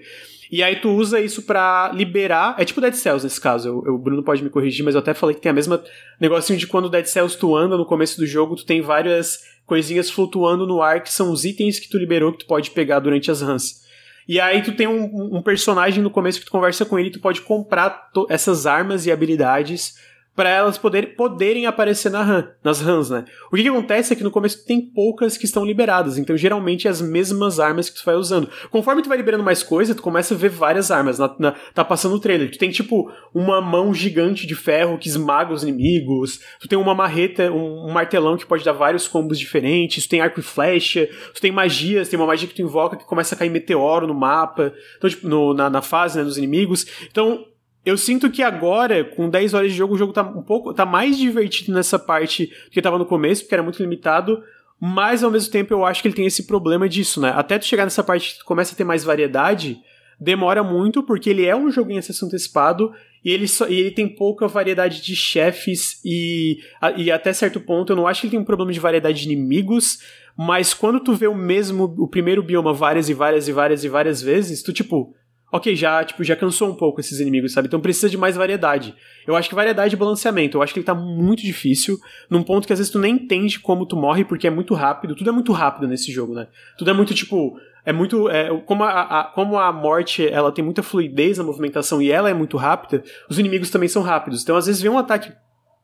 E aí tu usa isso para liberar. É tipo Dead Cells nesse caso. Eu, o Bruno pode me corrigir, mas eu até falei que tem a mesma negocinho de quando Dead Cells tu anda no começo do jogo, tu tem várias coisinhas flutuando no ar que são os itens que tu liberou que tu pode pegar durante as runs. E aí tu tem um, um personagem no começo que tu conversa com ele, tu pode comprar essas armas e habilidades para elas poder, poderem aparecer na RAM, nas RAMs, né? O que, que, acontece é que no começo tem poucas que estão liberadas, então geralmente é as mesmas armas que tu vai usando. Conforme tu vai liberando mais coisa, tu começa a ver várias armas. Na, na, tá passando o trailer. Tu tem tipo uma mão gigante de ferro que esmaga os inimigos, tu tem uma marreta, um, um martelão que pode dar vários combos diferentes, tu tem arco e flecha, tu tem magias, tem uma magia que tu invoca que começa a cair meteoro no mapa, então, tipo, no, na, na fase, né, dos inimigos. Então, eu sinto que agora, com 10 horas de jogo, o jogo tá um pouco. tá mais divertido nessa parte do que tava no começo, porque era muito limitado. Mas ao mesmo tempo eu acho que ele tem esse problema disso, né? Até tu chegar nessa parte que tu começa a ter mais variedade, demora muito, porque ele é um jogo em acesso antecipado e ele, só, e ele tem pouca variedade de chefes e, e até certo ponto eu não acho que ele tem um problema de variedade de inimigos, mas quando tu vê o mesmo, o primeiro bioma várias e várias e várias e várias vezes, tu tipo, ok, já, tipo, já cansou um pouco esses inimigos, sabe? Então precisa de mais variedade. Eu acho que variedade e balanceamento. Eu acho que ele tá muito difícil, num ponto que às vezes tu nem entende como tu morre, porque é muito rápido. Tudo é muito rápido nesse jogo, né? Tudo é muito, tipo, é muito. É, como, a, a, como a morte ela tem muita fluidez na movimentação e ela é muito rápida, os inimigos também são rápidos. Então, às vezes, vem um ataque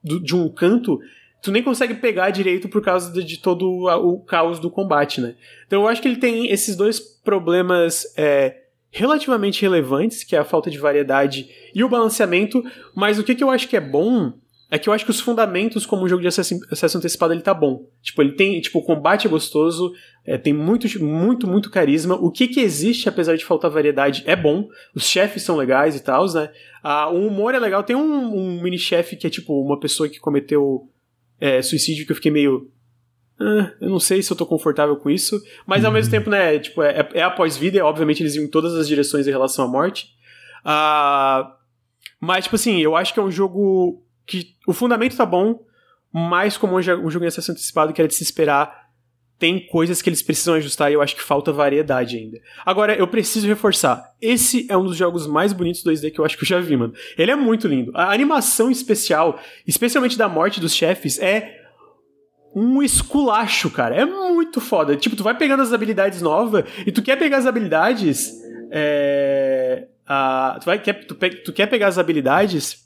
do, de um canto tu nem consegue pegar direito por causa de, de todo o, o, caos do combate, né? Então eu acho que ele tem esses dois problemas é, relativamente relevantes, que é a falta de variedade e o balanceamento, mas o que, que eu acho que é bom é que eu acho que os fundamentos como um jogo de acesso, antecipado ele tá bom. Tipo, ele tem, tipo, o combate é gostoso, é, tem muito, muito, muito carisma. O que que existe, apesar de faltar variedade, é bom. Os chefes são legais e tal, né? Ah, o humor é legal. Tem um, um mini-chefe que é, tipo, uma pessoa que cometeu é, suicídio que eu fiquei meio ah, eu não sei se eu tô confortável com isso, mas ao mesmo uhum. tempo, né, tipo, é, é após vida, obviamente eles iam em todas as direções em relação à morte. Uh, mas, tipo assim, eu acho que é um jogo que o fundamento tá bom, mas como um jogo em acesso antecipado que era de se esperar, tem coisas que eles precisam ajustar e eu acho que falta variedade ainda. Agora, eu preciso reforçar, esse é um dos jogos mais bonitos 2D que eu acho que eu já vi, mano. Ele é muito lindo. A animação especial, especialmente da morte dos chefes, é um esculacho, cara. É muito foda. Tipo, tu vai pegando as habilidades novas e tu quer pegar as habilidades. É, a, tu, vai, quer, tu, tu quer pegar as habilidades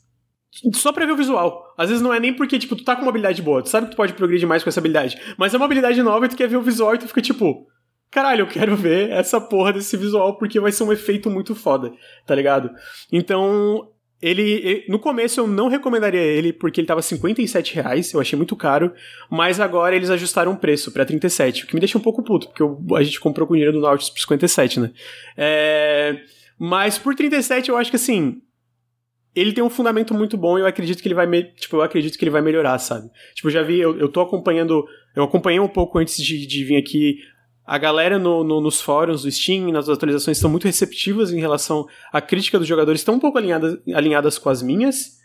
só pra ver o visual. Às vezes não é nem porque, tipo, tu tá com uma habilidade boa, tu sabe que tu pode progredir mais com essa habilidade, mas é uma habilidade nova e tu quer ver o visual e tu fica tipo, caralho, eu quero ver essa porra desse visual porque vai ser um efeito muito foda, tá ligado? Então, ele, ele, no começo eu não recomendaria ele porque ele tava 57 reais, eu achei muito caro, mas agora eles ajustaram o preço pra 37, o que me deixa um pouco puto, porque eu, a gente comprou com dinheiro do Nautilus por 57, né? É, mas por 37 eu acho que assim, ele tem um fundamento muito bom e eu acredito que ele vai, me, tipo, eu acredito que ele vai melhorar, sabe? Tipo, eu já vi, eu, eu tô acompanhando, eu acompanhei um pouco antes de, de vir aqui a galera no, no, nos fóruns do Steam, nas atualizações, estão muito receptivas em relação à crítica dos jogadores, estão um pouco alinhadas, alinhadas com as minhas.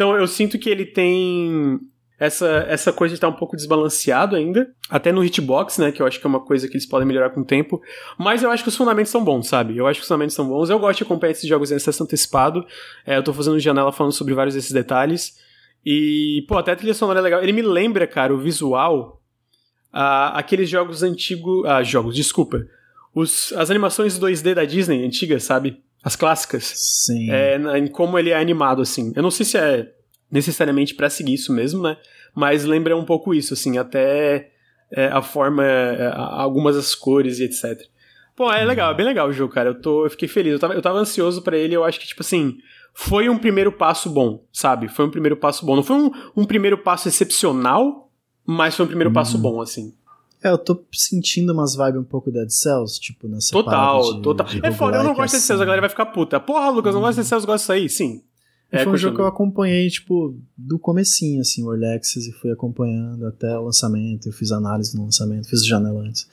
Então eu sinto que ele tem essa, essa coisa estar um pouco desbalanceado ainda, até no hitbox, né, que eu acho que é uma coisa que eles podem melhorar com o tempo, mas eu acho que os fundamentos são bons, sabe? Eu acho que os fundamentos são bons, eu gosto de acompanhar esses jogos em acesso antecipado, é, eu tô fazendo janela falando sobre vários desses detalhes, e, pô, até a trilha sonora é legal, ele me lembra, cara, o visual, uh, aqueles jogos antigos, ah, jogos, desculpa, os, as animações 2D da Disney antigas, sabe? As clássicas. Sim. É, em como ele é animado, assim. Eu não sei se é necessariamente para seguir isso mesmo, né? Mas lembra um pouco isso, assim, até é, a forma, é, algumas das cores e etc. Pô, é legal, é bem legal o jogo, cara. Eu, tô, eu fiquei feliz. Eu tava, eu tava ansioso para ele, eu acho que, tipo assim, foi um primeiro passo bom, sabe? Foi um primeiro passo bom. Não foi um, um primeiro passo excepcional, mas foi um primeiro hum. passo bom, assim. É, eu tô sentindo umas vibes um pouco Dead Cells, tipo, nessa Total, de, total. De é foda, eu não gosto de Dead Cells, a galera vai ficar puta. Porra, Lucas, não gosto de Dead Cells, gosto disso aí? Sim. É, foi um jogo que eu acompanhei, tipo, do comecinho, assim, o Early Access, e fui acompanhando até o lançamento, eu fiz análise no lançamento, fiz janela antes.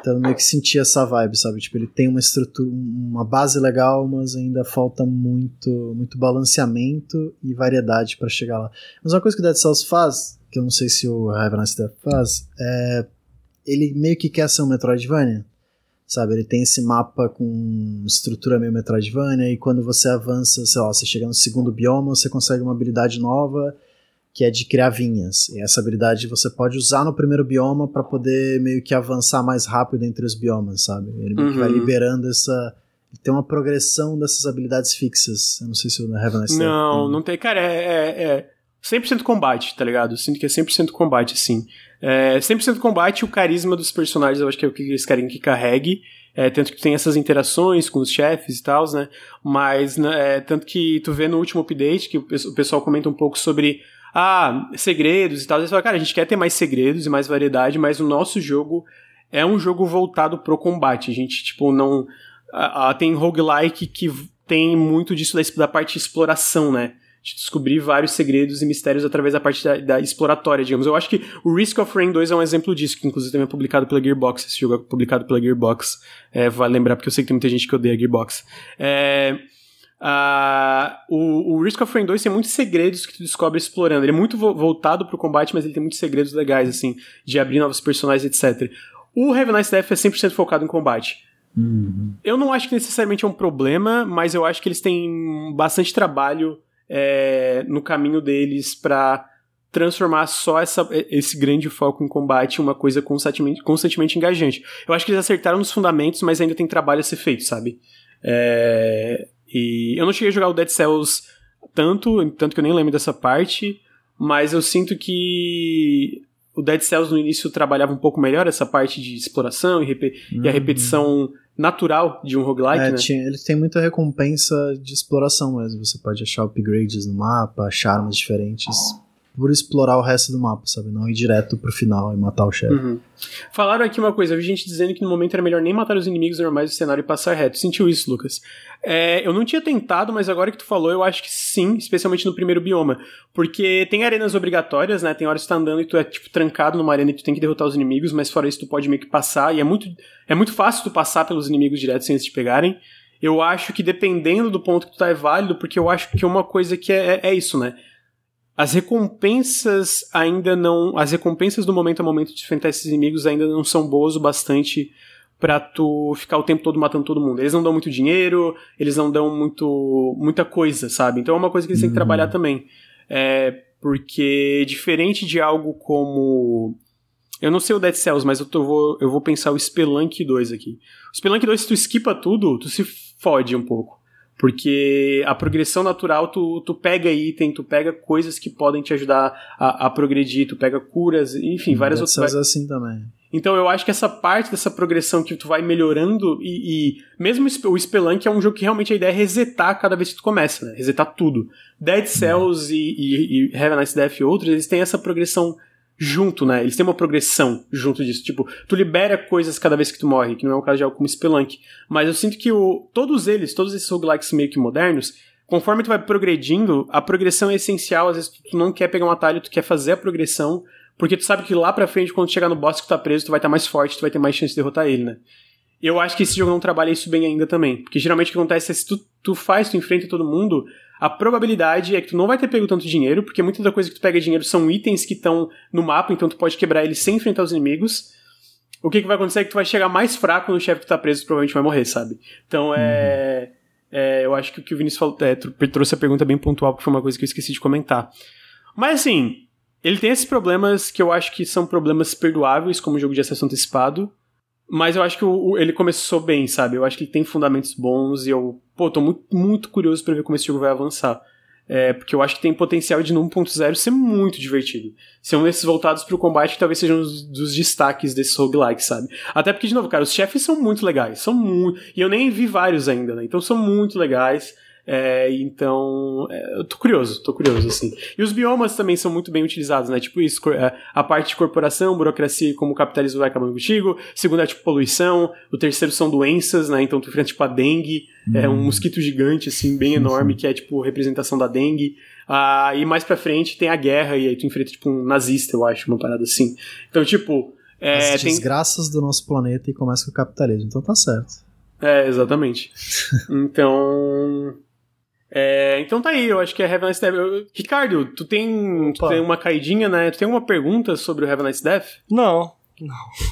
Então eu meio que senti essa vibe, sabe? Tipo, ele tem uma estrutura, uma base legal, mas ainda falta muito, muito balanceamento e variedade para chegar lá. Mas uma coisa que o Dead Cells faz, que eu não sei se o Heaven Death faz, é ele meio que quer ser um Metroidvania. Sabe, ele tem esse mapa com estrutura meio Metroidvania, e quando você avança, sei lá, você chega no segundo bioma, você consegue uma habilidade nova que é de criar vinhas. E essa habilidade você pode usar no primeiro bioma para poder meio que avançar mais rápido entre os biomas, sabe? Ele meio uhum. que vai uhum. liberando essa. Tem uma progressão dessas habilidades fixas. Eu não sei se o Heaven Não, não tem. Cara, é, é, é 100% combate, tá ligado? Sinto que é 100% combate, assim. É, 100% combate o carisma dos personagens, eu acho que é o que eles querem que carregue. É, tanto que tem essas interações com os chefes e tal, né? Mas, né, é, tanto que tu vê no último update que o pessoal comenta um pouco sobre ah, segredos e tal. Eles falam, cara, a gente quer ter mais segredos e mais variedade, mas o nosso jogo é um jogo voltado pro combate. A gente, tipo, não. A, a, tem roguelike que tem muito disso da, da parte de exploração, né? De descobrir vários segredos e mistérios através da parte da, da, exploratória, digamos. Eu acho que o Risk of Rain 2 é um exemplo disso, que inclusive também é publicado pela Gearbox. Esse jogo é publicado pela Gearbox. É, vai lembrar, porque eu sei que tem muita gente que odeia a Gearbox. É, Uh, o, o, Risk of Rain 2 tem muitos segredos que tu descobre explorando. Ele é muito vo voltado pro combate, mas ele tem muitos segredos legais, assim, de abrir novos personagens, etc. O Heaven Nice Death é 100% focado em combate. Uhum. Eu não acho que necessariamente é um problema, mas eu acho que eles têm bastante trabalho é, no caminho deles para transformar só essa, esse grande foco em combate em uma coisa constantemente, constantemente engajante. Eu acho que eles acertaram nos fundamentos, mas ainda tem trabalho a ser feito, sabe? É, e eu não cheguei a jogar o Dead Cells tanto, tanto que eu nem lembro dessa parte, mas eu sinto que o Dead Cells no início trabalhava um pouco melhor essa parte de exploração e, uhum. e a uhum. repetição natural de um roguelike, é, né? Tinha, ele tem muita recompensa de exploração mesmo. Você pode achar upgrades no mapa, achar armas diferentes por explorar o resto do mapa, sabe? Não ir direto pro final e matar o chefe. Uhum. Falaram aqui uma coisa, eu vi gente dizendo que no momento era melhor nem matar os inimigos normais do cenário e passar reto. Sentiu isso, Lucas? É, eu não tinha tentado, mas agora que tu falou, eu acho que sim, especialmente no primeiro bioma. Porque tem arenas obrigatórias, né? Tem horas que tu tá andando e tu é, tipo, trancado numa arena e tu tem que derrotar os inimigos, mas fora isso tu pode meio que passar, e é muito, é muito fácil tu passar pelos inimigos direto sem eles te pegarem. Eu acho que dependendo do ponto que tu tá é válido, porque eu acho que uma coisa que é, é, é isso, né? As recompensas ainda não. As recompensas do momento a momento de enfrentar esses inimigos ainda não são boas o bastante pra tu ficar o tempo todo matando todo mundo. Eles não dão muito dinheiro, eles não dão muito muita coisa, sabe? Então é uma coisa que eles têm que Uhum. trabalhar também. É, porque diferente de algo como. Eu não sei o Dead Cells, mas eu, tô- vou, eu vou pensar o Spelunk 2 aqui. O Spelunk 2, se tu esquipa tudo, tu se fode um pouco. Porque a progressão natural, tu, tu pega item, tu pega coisas que podem te ajudar a, a progredir, tu pega curas, enfim, várias Dead outras. É assim também. Então eu acho que essa parte dessa progressão que tu vai melhorando e, e mesmo o Spelunk é um jogo que realmente a ideia é resetar cada vez que tu começa, né? Resetar tudo. Dead Cells e, e, e Heaven Nice Death e outros, eles têm essa progressão junto, né? Eles têm uma progressão junto disso. Tipo, tu libera coisas cada vez que tu morre, que não é o caso de algo como Spelunk. Mas eu sinto que o, todos eles, todos esses roguelikes meio que modernos, conforme tu vai progredindo, a progressão é essencial. Às vezes tu não quer pegar um atalho, tu quer fazer a progressão, porque tu sabe que lá pra frente, quando tu chegar no boss que tu tá preso, tu vai estar mais forte, tu vai ter mais chance de derrotar ele, né? Eu acho que esse jogo não trabalha isso bem ainda também. Porque geralmente o que acontece é se tu, tu faz, tu enfrenta todo mundo, a probabilidade é que tu não vai ter pego tanto dinheiro, porque muita da coisa que tu pega dinheiro são itens que estão no mapa, então tu pode quebrar eles sem enfrentar os inimigos. O que, que vai acontecer é que tu vai chegar mais fraco no chefe que tá preso, tu provavelmente vai morrer, sabe? Então é. é, eu acho que o que o Vinícius falou, é, tro- trouxe a pergunta bem pontual, porque foi uma coisa que eu esqueci de comentar. Mas assim, ele tem esses problemas que eu acho que são problemas perdoáveis, como o jogo de acesso antecipado. Mas eu acho que o- o- ele começou bem, sabe? Eu acho que ele tem fundamentos bons e eu, pô, tô muito, muito curioso pra ver como esse jogo vai avançar. É, porque eu acho que tem potencial de no 1.0 ser muito divertido. Ser um desses voltados pro combate que talvez sejam um dos, dos destaques desses roguelikes, sabe? Até porque, de novo, cara, os chefes são muito legais. São muito. E eu nem vi vários ainda, né? Então são muito legais. É, então, é, eu tô curioso, tô curioso, assim. E os biomas também são muito bem utilizados, né? Tipo isso, é, a parte de corporação, burocracia e como o capitalismo vai acabando contigo. Segundo é tipo poluição. O terceiro são doenças, né? Então tu enfrenta tipo a dengue, é um mosquito gigante, assim, bem enorme, que é tipo representação da dengue. Ah, e mais pra frente tem a guerra, e aí tu enfrenta tipo um nazista, eu acho, uma parada assim. Então, tipo. É, As tem, desgraças do nosso planeta e começa com o capitalismo. Então tá certo. É, exatamente. então. É, então tá aí, eu acho que é Heaven Nice Death. Eu- Ricardo, tu tem, tu tem uma caidinha, né? Tu tem uma pergunta sobre o Heaven Nice Death? Não.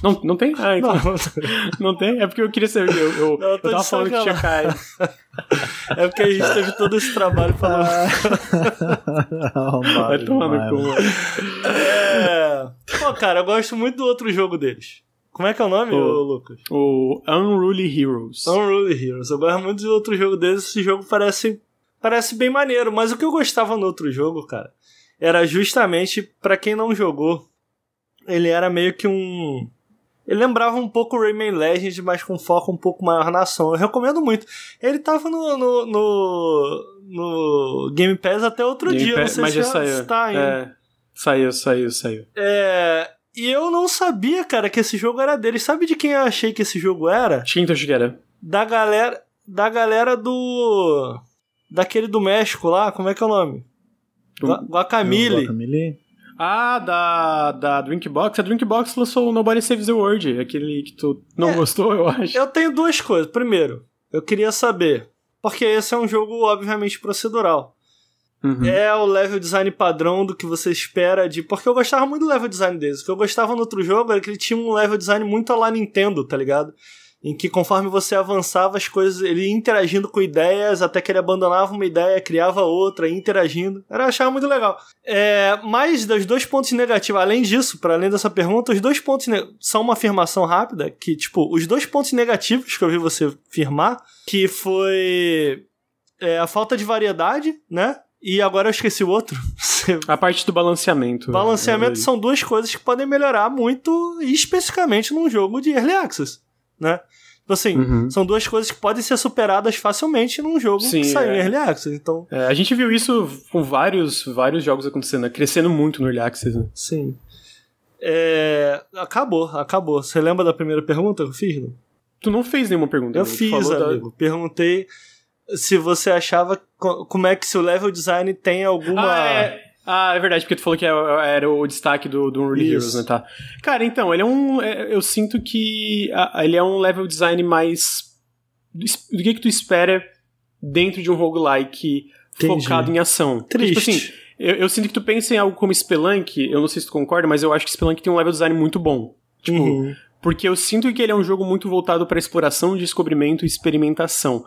Não, não tem? Ah, então. Não. Não tem? É porque eu queria saber. Eu, eu, Não, eu eu tô tava de falando que tinha caído. É porque a gente teve todo esse trabalho falando. Vai tomar no cu. É. Pô, cara, eu gosto muito do outro jogo deles. Como é que é o nome, Ô. ô, Lucas? O Unruly Heroes. Unruly Heroes. Eu gosto muito do outro jogo deles. Esse jogo parece, parece bem maneiro. Mas o que eu gostava no outro jogo, cara, era justamente pra quem não jogou. Ele era meio que um. Ele lembrava um pouco o Rayman Legends, mas com foco um pouco maior na ação. Eu recomendo muito. Ele tava no, no, no, no Game Pass até outro Game dia. Pass- não sei mas se já saiu. está ainda. É, saiu, saiu, saiu. É, e eu não sabia, cara, que esse jogo era deles. Sabe de quem eu achei que esse jogo era? Acho que então acho que era. Da galera. Da galera do. Daquele do México lá, como é que é o nome? Do- Guacamole. Guacamole. Ah, da, da Drinkbox. A Drinkbox lançou o Nobody Saves the World, aquele que tu não É. gostou, eu acho. Eu tenho duas coisas. Primeiro, eu queria saber. Porque esse é um jogo, obviamente, procedural. Uhum. É o level design padrão do que você espera de. Porque eu gostava muito do level design deles. O que eu gostava no outro jogo era que ele tinha um level design muito a lá Nintendo, tá ligado? Em que conforme você avançava as coisas, ele ia interagindo com ideias, até que ele abandonava uma ideia, criava outra, ia interagindo. Era eu achava muito legal. É, mas dos dois pontos negativos, além disso, para além dessa pergunta, os dois pontos são uma afirmação rápida, que, tipo, os dois pontos negativos que eu vi você firmar, que foi é, a falta de variedade, né? E agora eu esqueci o outro. A parte do balanceamento. Balanceamento É, são duas coisas que podem melhorar muito, especificamente num jogo de Early Access, né? Tipo assim, Uhum. são duas coisas que podem ser superadas facilmente num jogo Sim, que saiu é. em Early Access. Então, É, a gente viu isso com vários, vários jogos acontecendo, né? crescendo muito no Early Access. Né? sim. É, acabou, acabou. Você lembra da primeira pergunta que eu fiz? Não? Tu não fez nenhuma pergunta. Eu né? Fiz, falou da- amigo. Perguntei se você achava co- como é que se o level design tem alguma. Ah, é. Ah, é verdade, porque tu falou que era era o destaque do, do Isso. Heroes, né, tá? Cara, então, ele é um... é, Eu sinto que ele é um level design mais... Do que que tu espera dentro de um roguelike Entendi. focado em ação. Porque, Triste. Tipo assim, Eu, eu, sinto que tu pensa em algo como Spelunk, eu não sei se tu concorda, mas eu acho que Spelunk tem um level design muito bom. Tipo, uhum. porque eu sinto que ele é um jogo muito voltado para exploração, descobrimento e experimentação.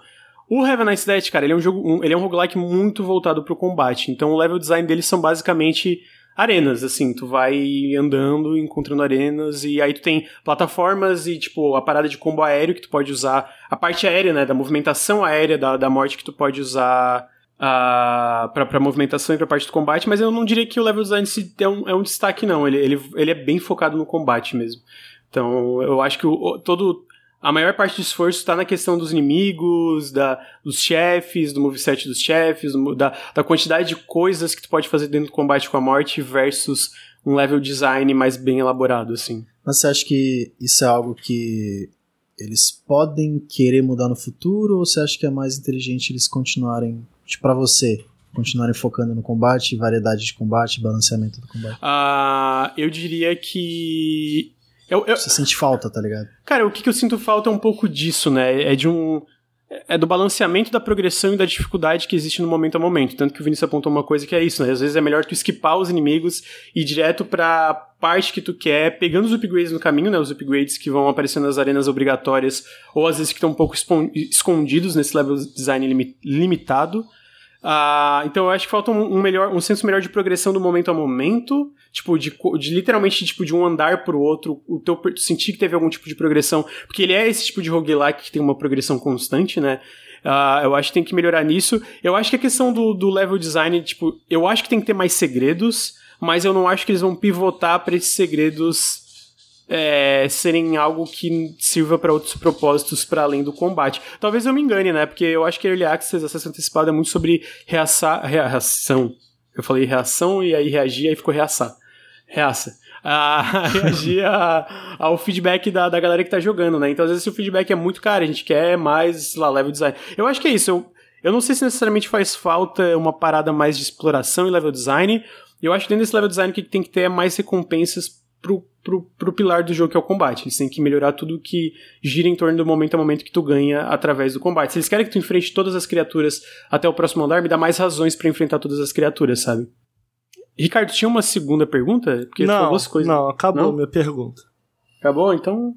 O Heaven Nice Dead, cara, ele é um jogo, um, ele é um roguelike muito voltado pro combate. Então o level design deles são basicamente arenas, assim, tu vai andando, encontrando arenas, e aí tu tem plataformas e, tipo, a parada de combo aéreo que tu pode usar, a parte aérea, né, da movimentação aérea da, da morte que tu pode usar uh, pra, pra movimentação e pra parte do combate, mas eu não diria que o level design é um, é um destaque, não, ele, ele, ele é bem focado no combate mesmo. Então, eu acho que o, todo, a maior parte do esforço está na questão dos inimigos, da, dos chefes, do moveset dos chefes, da, da quantidade de coisas que tu pode fazer dentro do combate com a morte versus um level design mais bem elaborado, assim. Mas você acha que isso é algo que eles podem querer mudar no futuro ou você acha que é mais inteligente eles continuarem, tipo, pra você, continuarem focando no combate, variedade de combate, balanceamento do combate? Ah, eu diria que eu, eu... Você sente falta, tá ligado? Cara, o que, que eu sinto falta é um pouco disso, né? É de um. É do balanceamento da progressão e da dificuldade que existe no momento a momento. Tanto que o Vinícius apontou uma coisa que é isso, né? Às vezes é melhor tu esquipar os inimigos e ir direto pra parte que tu quer, pegando os upgrades no caminho, né? Os upgrades que vão aparecendo nas arenas obrigatórias, ou às vezes que estão um pouco escondidos nesse level design limitado. Uh, então eu acho que falta um, um, melhor, um senso melhor de progressão do momento a momento, tipo, de, de literalmente tipo, de um andar pro outro, o teu sentir que teve algum tipo de progressão, porque ele é esse tipo de roguelike que tem uma progressão constante, né? Uh, eu acho que tem que melhorar nisso. Eu acho que a questão do, do level design, tipo, eu acho que tem que ter mais segredos, mas eu não acho que eles vão pivotar para esses segredos é, serem algo que sirva para outros propósitos para além do combate. Talvez eu me engane, né? Porque eu acho que Early Access, acesso antecipado, é muito sobre reação. Eu falei reação e aí reagir, aí ficou reaçar. Reaça. A, reagir a, ao feedback da, da galera que tá jogando, né? Então, às vezes, se o feedback é muito caro, a gente quer mais, lá, level design. Eu acho que é isso. Eu, eu não sei se necessariamente faz falta uma parada mais de exploração e level design. Eu acho que dentro desse level design o que tem que ter é mais recompensas pro, pro, pro pilar do jogo que é o combate. Eles têm que melhorar tudo que gira em torno do momento a momento que tu ganha através do combate. Se eles querem que tu enfrente todas as criaturas até o próximo andar, me dá mais razões para enfrentar todas as criaturas, sabe? Ricardo, tinha uma segunda pergunta? Porque não, duas coisas. Não, acabou não? minha pergunta. Acabou? Então.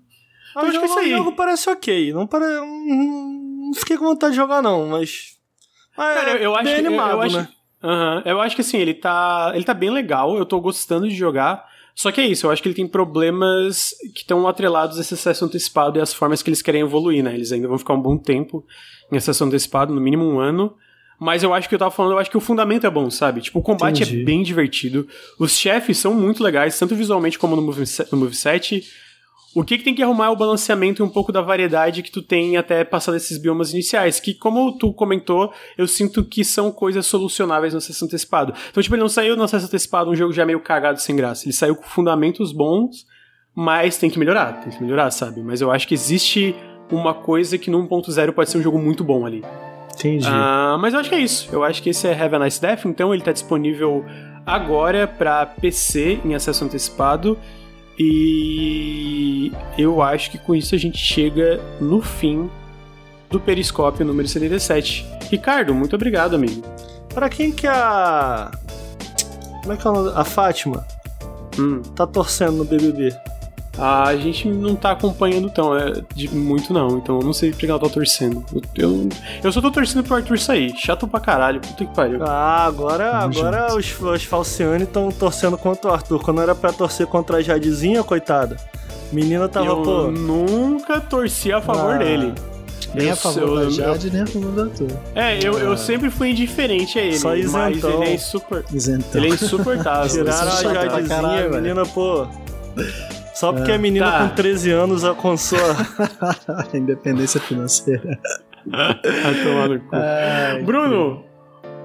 Ah, então acho que é isso aí. O jogo parece ok. Não, pare... não fiquei com vontade de jogar, não, mas. Ah, Cara, eu, eu acho animado, que. Eu, eu acho, né? Uhum, eu acho que assim, ele tá. Ele tá bem legal, eu tô gostando de jogar. Só que é isso, eu acho que ele tem problemas que estão atrelados a esse acesso antecipado e as formas que eles querem evoluir, né? Eles ainda vão ficar um bom tempo em acesso antecipado, no mínimo um ano. Mas eu acho que eu tava falando, eu acho que o fundamento é bom, sabe? Tipo, o combate é Entendi. é bem divertido. Os chefes são muito legais, tanto visualmente como no moveset. No moveset. O que, que tem que arrumar é o balanceamento e um pouco da variedade que tu tem até passar desses biomas iniciais, que, como tu comentou, eu sinto que são coisas solucionáveis no acesso antecipado. Então, tipo, ele não saiu no acesso antecipado um jogo já meio cagado sem graça. Ele saiu com fundamentos bons, mas tem que melhorar, tem que melhorar, sabe? Mas eu acho que existe uma coisa que no 1.0 pode ser um jogo muito bom ali. Entendi. Uh, mas eu acho que é isso. Eu acho que esse é Have a Nice Death, então ele tá disponível agora para PC em acesso antecipado. E eu acho que com isso a gente chega no fim do Periscópio número 77. Ricardo, muito obrigado, amigo. Para quem que a. Como é que é o nome? A Fátima hum. tá torcendo no BBB? A gente não tá acompanhando tão, é, de muito não, então eu não sei porque ela tá torcendo. Eu, eu, eu, só tô torcendo pro Arthur sair. Chato pra caralho, puta que pariu. Ah, agora, agora os, os Falciane estão torcendo contra o Arthur. Quando era pra torcer contra a Jadezinha, coitada, menina tava, eu pô. nunca torci a favor ah. dele. Nem eu, a favor da Jade, eu, nem a favor do Arthur. É, eu, eu sempre fui indiferente a ele. Só isentão. Mas ele é, insupor... isentão. Ele é insuportável. Tiraram a Jadezinha, menina, pô. Só porque é, a menina tá. com 13 anos alcançou a independência financeira. Vai tomar no cu. Bruno,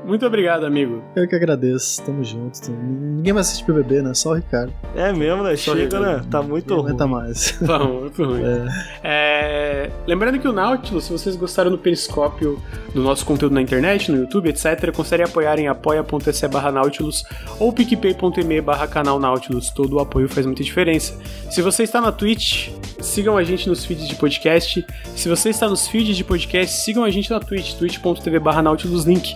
muito obrigado, amigo. Eu que agradeço. Tamo junto. Ninguém vai assistir BBB, né? Só o Ricardo. É mesmo, né? Só Chega, né? Tá muito ruim. Aguenta mais. Tá muito ruim. É. É... Lembrando que o Nautilus, se vocês gostaram do periscópio do nosso conteúdo na internet, no YouTube, etc., considere apoiar em apoia.se barra Nautilus ou picpay.me barra canal Nautilus. Todo o apoio faz muita diferença. Se você está na Twitch, sigam a gente nos feeds de podcast. Se você está nos feeds de podcast, sigam a gente na Twitch, twitch.tv barra nautiluslink.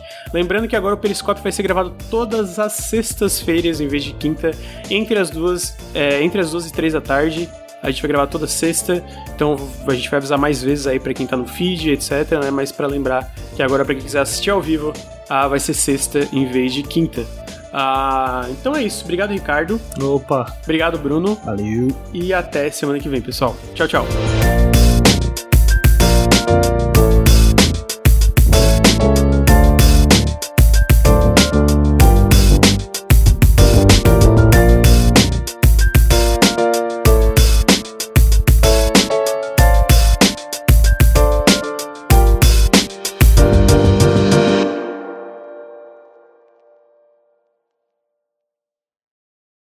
Lembrando que agora o Periscope vai ser gravado todas as sextas-feiras em vez de quinta, entre as duas, é, entre as duas e três da tarde. A gente vai gravar toda sexta, então a gente vai avisar mais vezes aí para quem tá no feed, etc, né? Mas para lembrar que agora para quem quiser assistir ao vivo, ah, vai ser sexta em vez de quinta. Ah, então é isso. Obrigado, Ricardo. Opa. Obrigado, Bruno. Valeu. E até semana que vem, pessoal. Tchau, tchau.